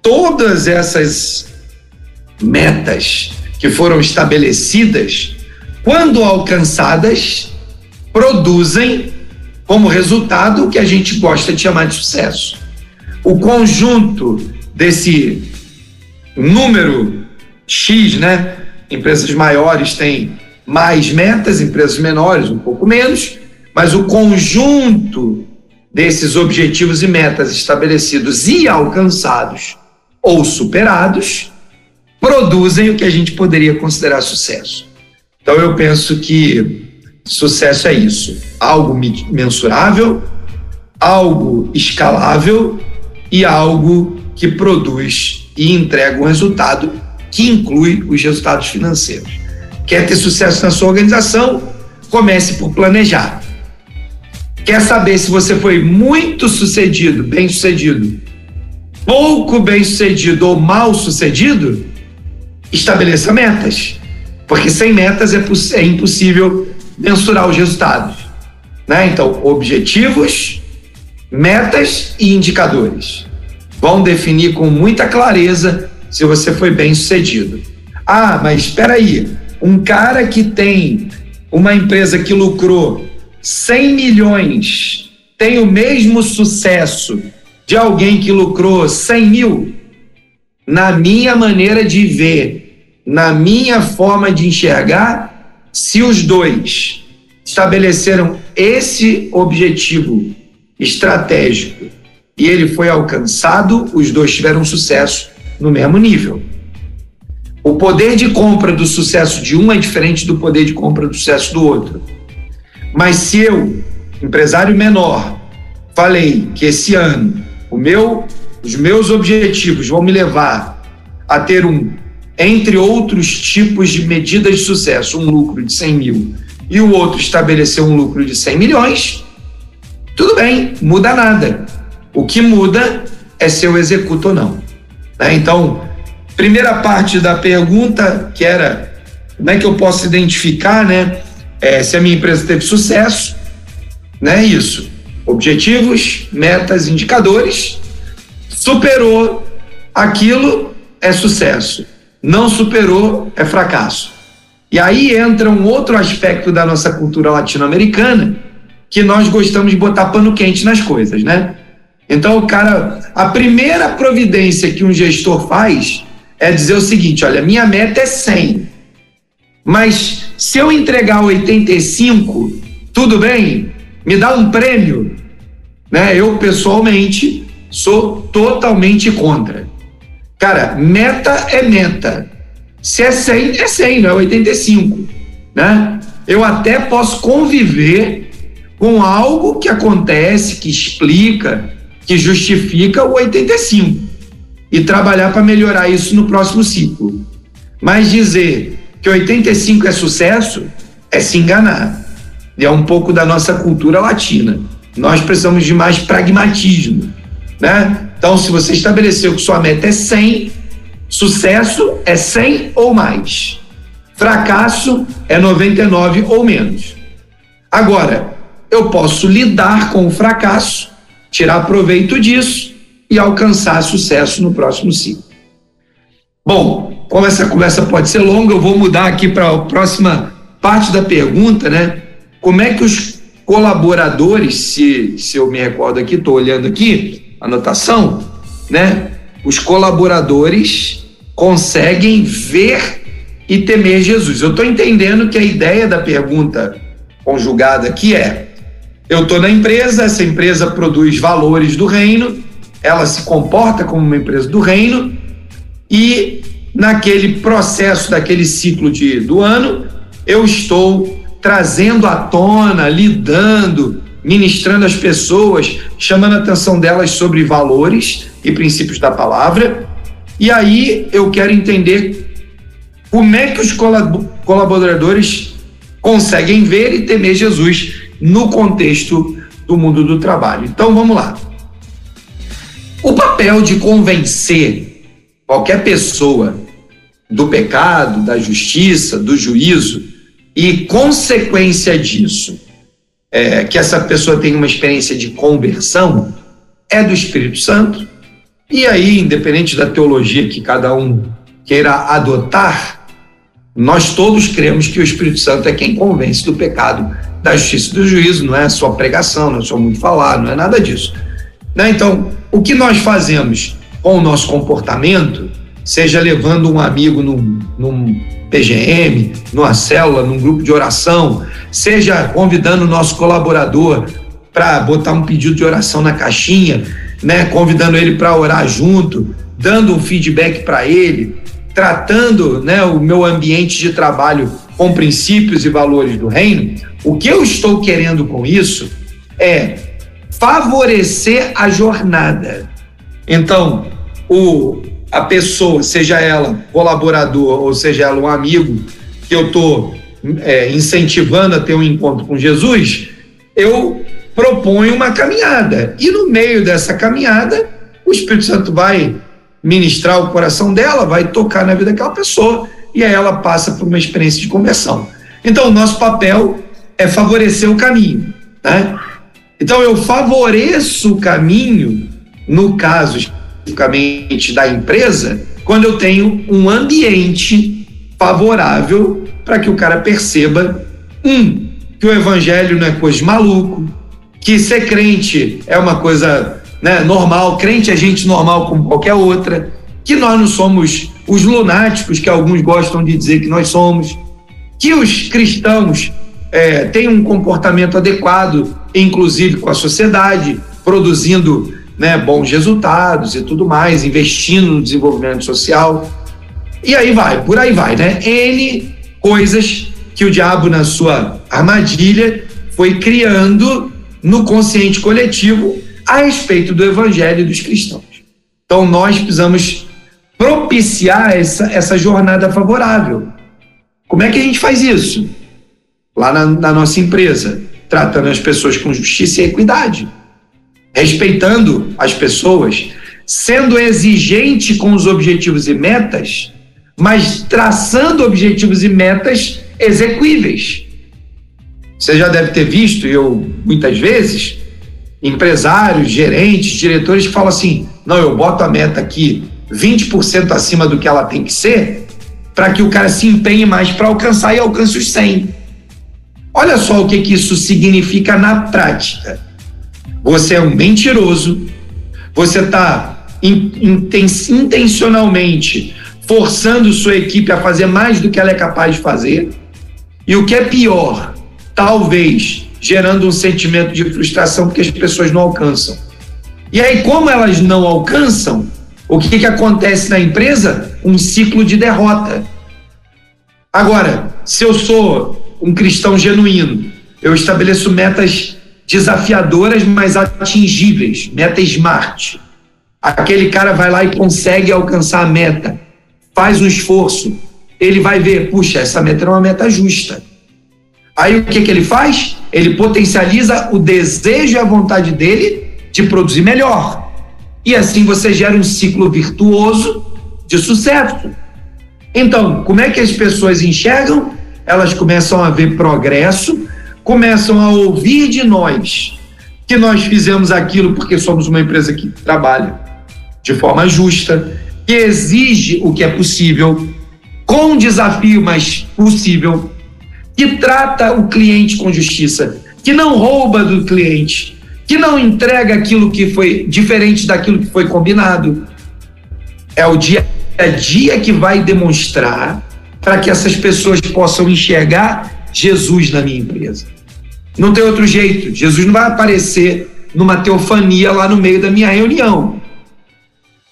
todas essas metas que foram estabelecidas, quando alcançadas, produzem como resultado o que a gente gosta de chamar de sucesso. O conjunto desse número X, né? Empresas maiores têm mais metas, empresas menores um pouco menos, mas o conjunto desses objetivos e metas estabelecidos e alcançados ou superados produzem o que a gente poderia considerar sucesso. Então eu penso que sucesso é isso: algo mensurável, algo escalável e algo que produz e entrega um resultado que inclui os resultados financeiros. Quer ter sucesso na sua organização? Comece por planejar. Quer saber se você foi muito sucedido, bem sucedido, pouco bem sucedido ou mal sucedido? Estabeleça metas. Porque sem metas é, é impossível mensurar os resultados. Né? Então, objetivos, metas e indicadores vão definir com muita clareza se você foi bem sucedido. Ah, mas espera aí, um cara que tem uma empresa que lucrou 100 milhões tem o mesmo sucesso de alguém que lucrou 100 mil? Na minha maneira de ver, na minha forma de enxergar, se os dois estabeleceram esse objetivo estratégico e ele foi alcançado, os dois tiveram sucesso no mesmo nível. O poder de compra do sucesso de um é diferente do poder de compra do sucesso do outro. Mas se eu, empresário menor, falei que esse ano o meu, os meus objetivos vão me levar a ter um, entre outros tipos de medidas de sucesso, um lucro de 100 mil e o outro estabelecer um lucro de 100 milhões, tudo bem, muda nada. O que muda é se eu executo ou não. Né? Então, primeira parte da pergunta, que era como é que eu posso identificar né, é, se a minha empresa teve sucesso, né? Isso. Objetivos, metas, indicadores. Superou aquilo é sucesso. Não superou é fracasso. E aí entra um outro aspecto da nossa cultura latino-americana que nós gostamos de botar pano quente nas coisas, né? Então, o cara, a primeira providência que um gestor faz é dizer o seguinte: olha, minha meta é 100, mas se eu entregar 85, tudo bem? Me dá um prêmio? Né? Eu, pessoalmente, sou totalmente contra. Cara, meta é meta. Se é 100, é 100, não é 85. Né? Eu até posso conviver com algo que acontece, que explica, que justifica o 85 e trabalhar para melhorar isso no próximo ciclo. Mas dizer que 85 é sucesso é se enganar. E é um pouco da nossa cultura latina. Nós precisamos de mais pragmatismo, né? Então, se você estabeleceu que sua meta é 100, sucesso é 100 ou mais. Fracasso é 99 ou menos. Agora, eu posso lidar com o fracasso tirar proveito disso e alcançar sucesso no próximo ciclo. Bom, como essa conversa pode ser longa, eu vou mudar aqui para a próxima parte da pergunta, né? Como é que os colaboradores, se, se eu me recordo aqui, estou olhando aqui, anotação, né? Os colaboradores conseguem ver e temer Jesus. Eu estou entendendo que a ideia da pergunta conjugada aqui é eu estou na empresa, essa empresa produz valores do reino, ela se comporta como uma empresa do reino e naquele processo, daquele ciclo de, do ano, eu estou trazendo à tona, lidando, ministrando as pessoas, chamando a atenção delas sobre valores e princípios da palavra. E aí eu quero entender como é que os colaboradores conseguem ver e temer Jesus no contexto do mundo do trabalho. Então vamos lá. O papel de convencer qualquer pessoa do pecado, da justiça, do juízo e consequência disso, é, que essa pessoa tenha uma experiência de conversão, é do Espírito Santo, E aí, independente da teologia que cada um queira adotar, nós todos cremos que o Espírito Santo é quem convence do pecado, da justiça e do juízo, não é só pregação, não é só muito falar, não é nada disso. Né? Então, o que nós fazemos com o nosso comportamento, seja levando um amigo num, num PGM, numa célula, num grupo de oração, seja convidando o nosso colaborador para botar um pedido de oração na caixinha, né, convidando ele para orar junto, dando um feedback para ele, tratando né, o meu ambiente de trabalho com princípios e valores do reino, o que eu estou querendo com isso é favorecer a jornada. Então, o, a pessoa, seja ela colaborador ou seja ela um amigo, que eu estou é, incentivando a ter um encontro com Jesus, eu proponho uma caminhada. E no meio dessa caminhada, o Espírito Santo vai ministrar o coração dela, vai tocar na vida daquela pessoa e aí ela passa por uma experiência de conversão. Então, o nosso papel é favorecer o caminho. Né? Então, eu favoreço o caminho, no caso especificamente da empresa, quando eu tenho um ambiente favorável para que o cara perceba, um, que o evangelho não é coisa de maluco, que ser crente é uma coisa né, normal, crente é gente normal como qualquer outra, que nós não somos os lunáticos que alguns gostam de dizer que nós somos, que os cristãos é, têm um comportamento adequado, inclusive com a sociedade, produzindo né, bons resultados e tudo mais, investindo no desenvolvimento social. E aí vai, por aí vai, né? N coisas que o diabo, na sua armadilha, foi criando no consciente coletivo a respeito do evangelho e dos cristãos. Então, nós precisamos propiciar essa, essa jornada favorável. Como é que a gente faz isso? Lá na, na nossa empresa, tratando as pessoas com justiça e equidade, respeitando as pessoas, sendo exigente com os objetivos e metas, mas traçando objetivos e metas execuíveis. Você já deve ter visto, eu muitas vezes, empresários, gerentes, diretores que falam assim: não, eu boto a meta aqui 20% acima do que ela tem que ser, para que o cara se empenhe mais para alcançar e alcance os 100. Olha só o que, que isso significa na prática. Você é um mentiroso, você está intencionalmente forçando sua equipe a fazer mais do que ela é capaz de fazer. E o que é pior, talvez gerando um sentimento de frustração porque as pessoas não alcançam. E aí, como elas não alcançam, o que, que acontece na empresa? Um ciclo de derrota. Agora, se eu sou um cristão genuíno, eu estabeleço metas desafiadoras, mas atingíveis, meta smart. Aquele cara vai lá e consegue alcançar a meta, faz um esforço, ele vai ver, puxa, essa meta é uma meta justa. Aí o que, que ele faz? Ele potencializa o desejo e a vontade dele de produzir melhor. E assim você gera um ciclo virtuoso de sucesso. Então, como é que as pessoas enxergam? Elas começam a ver progresso, começam a ouvir de nós que nós fizemos aquilo porque somos uma empresa que trabalha de forma justa, que exige o que é possível, com desafio, mas possível, que trata o cliente com justiça, que não rouba do cliente, que não entrega aquilo que foi diferente daquilo que foi combinado. É o dia a dia que vai demonstrar para que essas pessoas possam enxergar Jesus na minha empresa. Não tem outro jeito. Jesus não vai aparecer numa teofania lá no meio da minha reunião.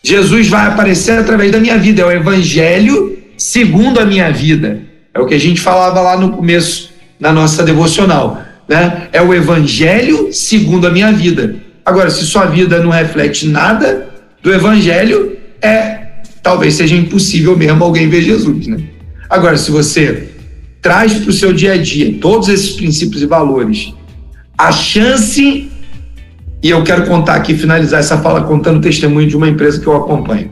Jesus vai aparecer através da minha vida. É o evangelho segundo a minha vida. É o que a gente falava lá no começo na nossa devocional. Né? É o evangelho segundo a minha vida. Agora, se sua vida não reflete nada do evangelho, é talvez seja impossível mesmo alguém ver Jesus. Né? Agora, se você traz para o seu dia a dia todos esses princípios e valores, a chance, e eu quero contar aqui, finalizar essa fala contando o testemunho de uma empresa que eu acompanho.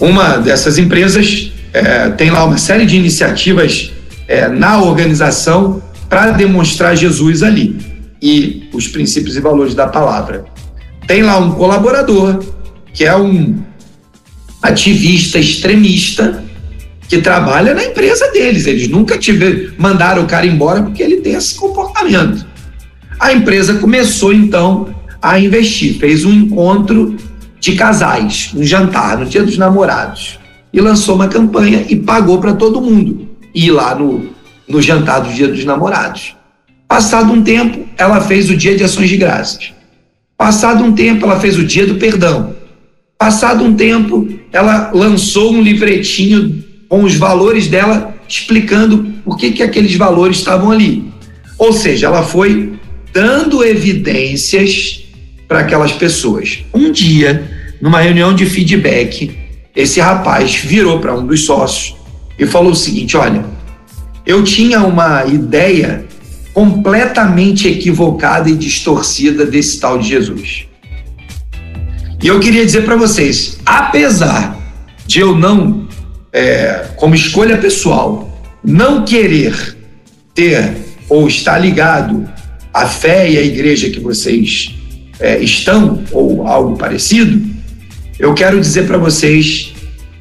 Uma dessas empresas é, tem lá uma série de iniciativas é, na organização para demonstrar Jesus ali e os princípios e valores da palavra. Tem lá um colaborador que é um ativista extremista que trabalha na empresa deles. Eles nunca tiveram, mandaram o cara embora porque ele tem esse comportamento. A empresa começou então a investir, fez um encontro de casais, um jantar no Dia dos Namorados e lançou uma campanha e pagou para todo mundo ir lá no, no jantar do Dia dos Namorados. Passado um tempo, ela fez o Dia de Ações de Graças. Passado um tempo, ela fez o Dia do Perdão. Passado um tempo, ela lançou um livretinho com os valores dela, explicando por que, que aqueles valores estavam ali. Ou seja, ela foi dando evidências para aquelas pessoas. Um dia, numa reunião de feedback, esse rapaz virou para um dos sócios e falou o seguinte: Olha, eu tinha uma ideia completamente equivocada e distorcida desse tal de Jesus. E eu queria dizer para vocês, apesar de eu não, é, como escolha pessoal, não querer ter ou estar ligado à fé e à igreja que vocês é, estão, ou algo parecido, eu quero dizer para vocês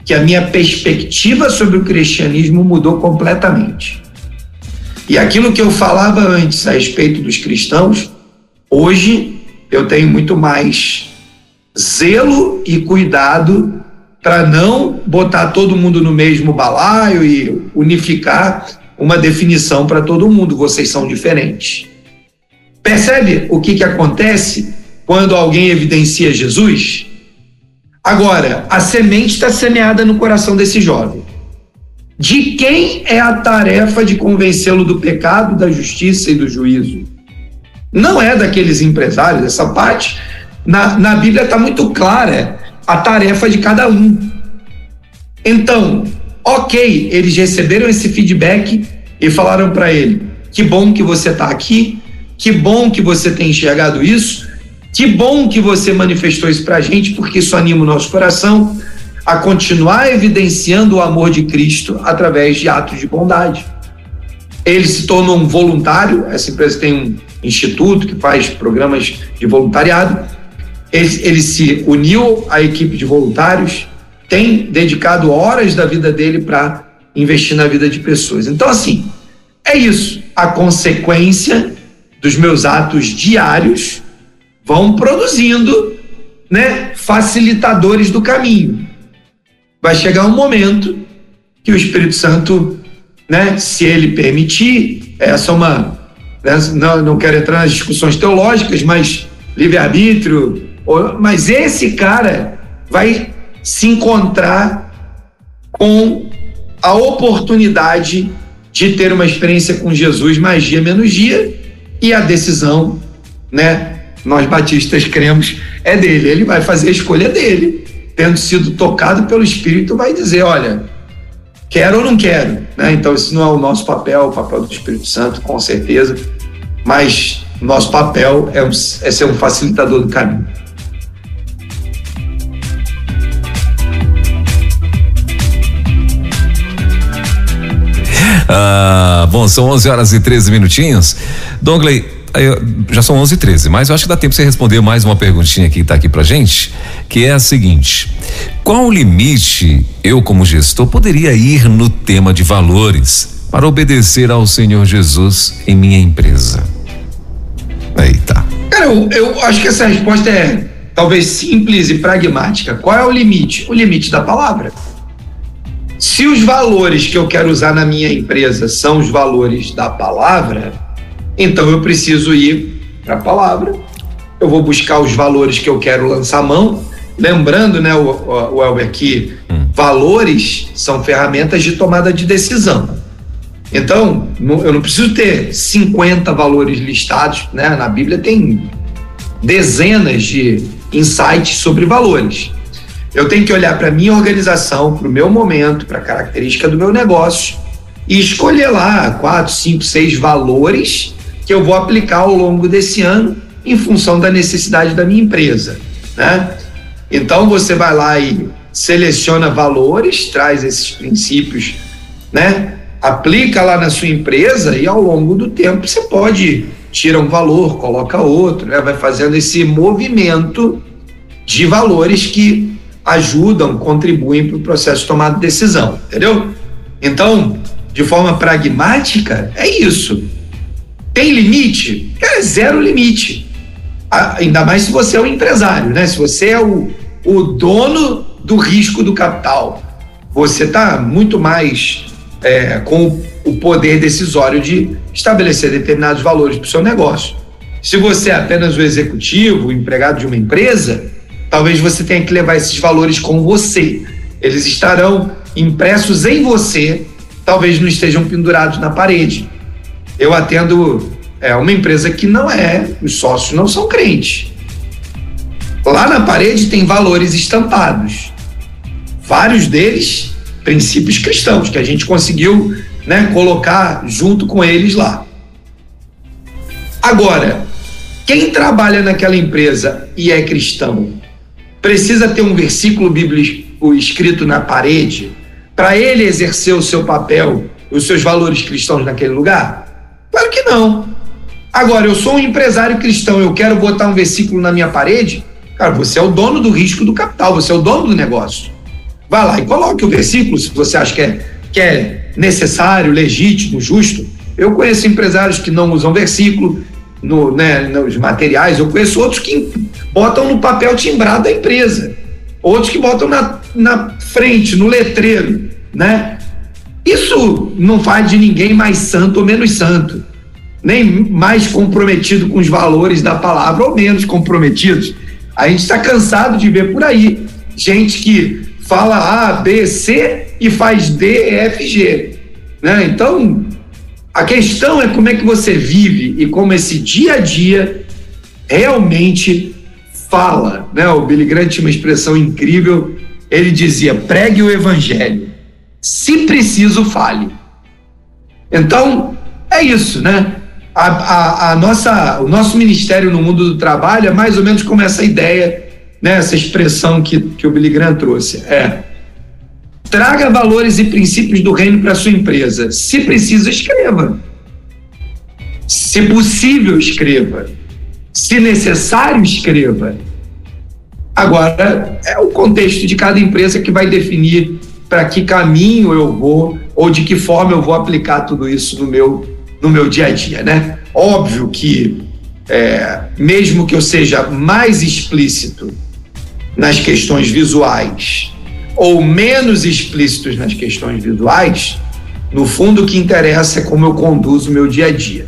que a minha perspectiva sobre o cristianismo mudou completamente. E aquilo que eu falava antes a respeito dos cristãos, hoje eu tenho muito mais zelo e cuidado para não botar todo mundo no mesmo balaio e unificar uma definição para todo mundo. Vocês são diferentes. Percebe o que, que acontece quando alguém evidencia Jesus? Agora, a semente está semeada no coração desse jovem. De quem é a tarefa de convencê-lo do pecado, da justiça e do juízo? Não é daqueles empresários, essa parte na, na Bíblia está muito clara a tarefa de cada um. Então, ok, eles receberam esse feedback e falaram para ele: que bom que você está aqui, que bom que você tem enxergado isso, que bom que você manifestou isso para a gente, porque isso anima o nosso coração a continuar evidenciando o amor de Cristo através de atos de bondade. Ele se tornou um voluntário, essa empresa tem um instituto que faz programas de voluntariado. Ele, ele se uniu à equipe de voluntários, tem dedicado horas da vida dele para investir na vida de pessoas. Então, assim, é isso. A consequência dos meus atos diários vão produzindo né, facilitadores do caminho vai chegar um momento que o Espírito Santo, né, se ele permitir, essa é uma. Né, não, não quero entrar nas discussões teológicas, mas livre-arbítrio, mas esse cara vai se encontrar com a oportunidade de ter uma experiência com Jesus mais dia menos dia e a decisão, né? Nós batistas cremos é dele, ele vai fazer a escolha dele tendo sido tocado pelo Espírito, vai dizer: olha, quero ou não quero. Né? Então, esse não é o nosso papel, o papel do Espírito Santo, com certeza, mas nosso papel é, é ser um facilitador do caminho. Ah, bom, são 11 horas e 13 minutinhos. Dongley, já são 11 e 13 mas eu acho que dá tempo de você responder mais uma perguntinha que está aqui pra gente, que é a seguinte: qual o limite eu, como gestor, poderia ir no tema de valores para obedecer ao Senhor Jesus em minha empresa? Aí tá. Cara, eu, eu acho que essa resposta é talvez simples e pragmática. Qual é o limite? O limite da palavra. Se os valores que eu quero usar na minha empresa são os valores da palavra, então eu preciso ir para a palavra, eu vou buscar os valores que eu quero lançar mão. Lembrando, né, o, o, o Elber, que hum. valores são ferramentas de tomada de decisão. Então, eu não preciso ter 50 valores listados, né? Na Bíblia tem dezenas de insights sobre valores. Eu tenho que olhar para a minha organização, para o meu momento, para a característica do meu negócio e escolher lá quatro, cinco, seis valores que eu vou aplicar ao longo desse ano em função da necessidade da minha empresa, né? Então você vai lá e seleciona valores, traz esses princípios, né? Aplica lá na sua empresa e ao longo do tempo você pode tira um valor, coloca outro, né? Vai fazendo esse movimento de valores que ajudam, contribuem para o processo de tomada de decisão, entendeu? Então, de forma pragmática, é isso. Tem limite? É zero limite. Ainda mais se você é o empresário, né? Se você é o, o dono do risco do capital, você está muito mais é, com o poder decisório de estabelecer determinados valores para o seu negócio. Se você é apenas o executivo, o empregado de uma empresa, talvez você tenha que levar esses valores com você. Eles estarão impressos em você, talvez não estejam pendurados na parede. Eu atendo é, uma empresa que não é, os sócios não são crentes. Lá na parede tem valores estampados. Vários deles princípios cristãos que a gente conseguiu né, colocar junto com eles lá. Agora, quem trabalha naquela empresa e é cristão precisa ter um versículo bíblico escrito na parede para ele exercer o seu papel, os seus valores cristãos naquele lugar? Claro que não. Agora, eu sou um empresário cristão, eu quero botar um versículo na minha parede. Cara, você é o dono do risco do capital, você é o dono do negócio. Vai lá e coloque o versículo se você acha que é, que é necessário, legítimo, justo. Eu conheço empresários que não usam versículo no, né, nos materiais, eu conheço outros que botam no papel timbrado da empresa, outros que botam na, na frente, no letreiro, né? Isso não faz de ninguém mais santo ou menos santo, nem mais comprometido com os valores da palavra ou menos comprometidos. A gente está cansado de ver por aí gente que fala A, B, C e faz D, E, F, G. Né? Então, a questão é como é que você vive e como esse dia a dia realmente fala. Né? O Billy Graham tinha uma expressão incrível. Ele dizia: pregue o evangelho. Se preciso, fale. Então, é isso, né? A, a, a, nossa, o nosso ministério no mundo do trabalho é mais ou menos como essa ideia né, essa expressão que, que o Billy Graham trouxe. É traga valores e princípios do reino para sua empresa. Se precisa, escreva. Se possível, escreva. Se necessário, escreva. Agora, é o contexto de cada empresa que vai definir para que caminho eu vou ou de que forma eu vou aplicar tudo isso no meu, no meu dia a dia, né? Óbvio que, é, mesmo que eu seja mais explícito nas questões visuais ou menos explícitos nas questões visuais, no fundo o que interessa é como eu conduzo o meu dia a dia.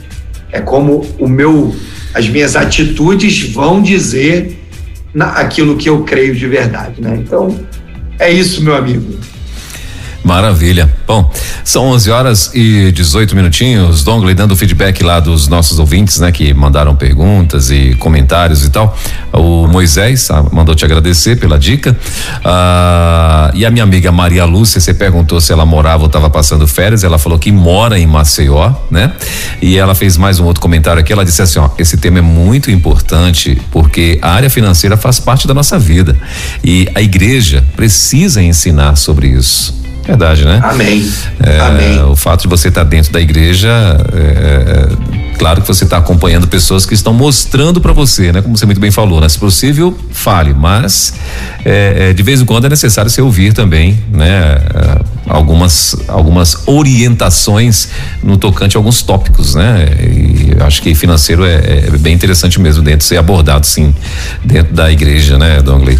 É como o meu as minhas atitudes vão dizer na, aquilo que eu creio de verdade, né? Então, é isso, meu amigo. Maravilha. Bom, são 11 horas e 18 minutinhos. Dongley dando feedback lá dos nossos ouvintes, né, que mandaram perguntas e comentários e tal. O Moisés ah, mandou te agradecer pela dica. Ah, e a minha amiga Maria Lúcia, você perguntou se ela morava ou estava passando férias. Ela falou que mora em Maceió, né? E ela fez mais um outro comentário aqui. Ela disse assim: ó, esse tema é muito importante porque a área financeira faz parte da nossa vida e a igreja precisa ensinar sobre isso. Verdade, né? Amém. É, Amém. O fato de você estar tá dentro da igreja, é, é, claro que você está acompanhando pessoas que estão mostrando para você, né? Como você muito bem falou, né? Se possível, fale, mas é, é de vez em quando é necessário você ouvir também, né? É, algumas algumas orientações no tocante a alguns tópicos, né? E acho que financeiro é, bem interessante mesmo dentro ser abordado, sim, dentro da igreja, né, Dongley?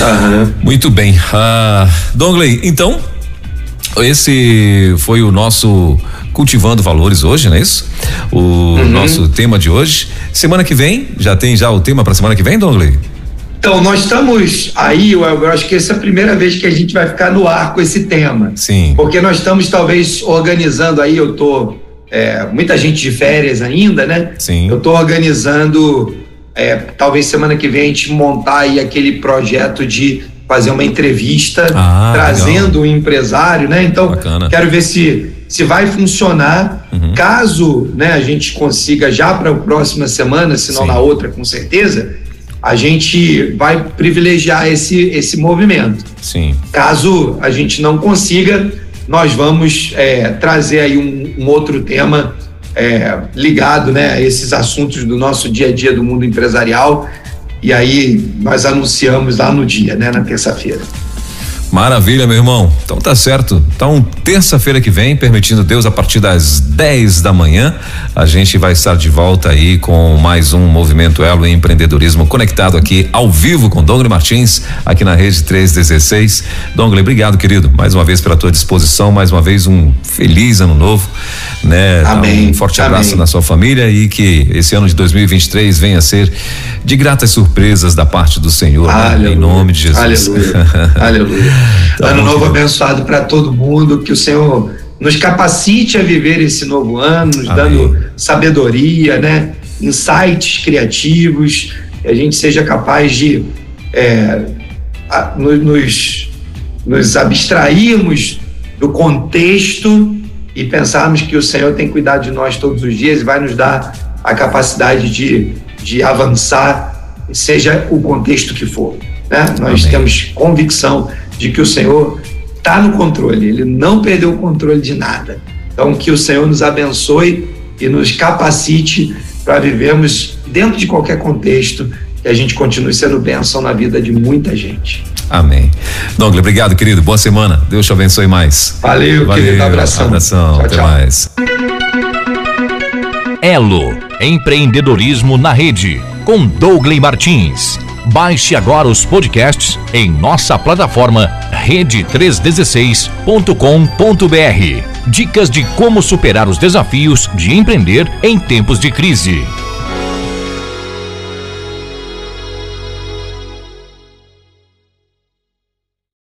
Uhum. Muito bem. Ah, Dongley, então esse foi o nosso cultivando valores hoje, não é isso? O uhum. nosso tema de hoje. Semana que vem, já tem já o tema para semana que vem, Dongley? Então, nós estamos aí, eu acho que essa é a primeira vez que a gente vai ficar no ar com esse tema. Sim. Porque nós estamos talvez organizando aí, eu tô é, muita gente de férias ainda, né? Sim. Eu tô organizando é, talvez semana que vem a gente montar aí aquele projeto de fazer uma entrevista ah, trazendo o um empresário, né? Então, Bacana. quero ver se se vai funcionar. Uhum. Caso, né, a gente consiga já para a próxima semana, se não na outra, com certeza, a gente vai privilegiar esse esse movimento. Sim. Caso a gente não consiga, nós vamos é, trazer aí um, um outro tema é, ligado, né, a esses assuntos do nosso dia a dia do mundo empresarial e aí nós anunciamos lá no dia, né, na terça-feira. Maravilha, meu irmão. Então tá certo. Então, terça-feira que vem, permitindo Deus, a partir das 10 da manhã, a gente vai estar de volta aí com mais um Movimento Elo Empreendedorismo conectado aqui ao vivo com Dongle Martins, aqui na Rede 316. Dongle, obrigado, querido, mais uma vez pela tua disposição, mais uma vez um feliz ano novo, né? Amém. Um forte abraço Amém. na sua família e que esse ano de 2023 venha a ser de gratas surpresas da parte do Senhor, né? em nome de Jesus. Aleluia. Aleluia. Tá ano bom, novo querido. abençoado para todo mundo, que o Senhor nos capacite a viver esse novo ano, nos Amém. dando sabedoria, né? insights criativos, que a gente seja capaz de é, a- no- nos, nos abstrairmos do contexto e pensarmos que o Senhor tem cuidado de nós todos os dias e vai nos dar a capacidade de, de avançar, seja o contexto que for. Né? Nós Amém. temos convicção de que o Senhor está no controle, ele não perdeu o controle de nada. Então, que o Senhor nos abençoe e nos capacite para vivermos dentro de qualquer contexto que a gente continue sendo bênção na vida de muita gente. Amém. Dongle, obrigado, querido. Boa semana. Deus te abençoe mais. Valeu, querido. Abração. Abração. Tchau, Até tchau. mais. Elo Empreendedorismo na Rede com Douglas Martins. Baixe agora os podcasts em nossa plataforma rede316.com.br. Dicas de como superar os desafios de empreender em tempos de crise.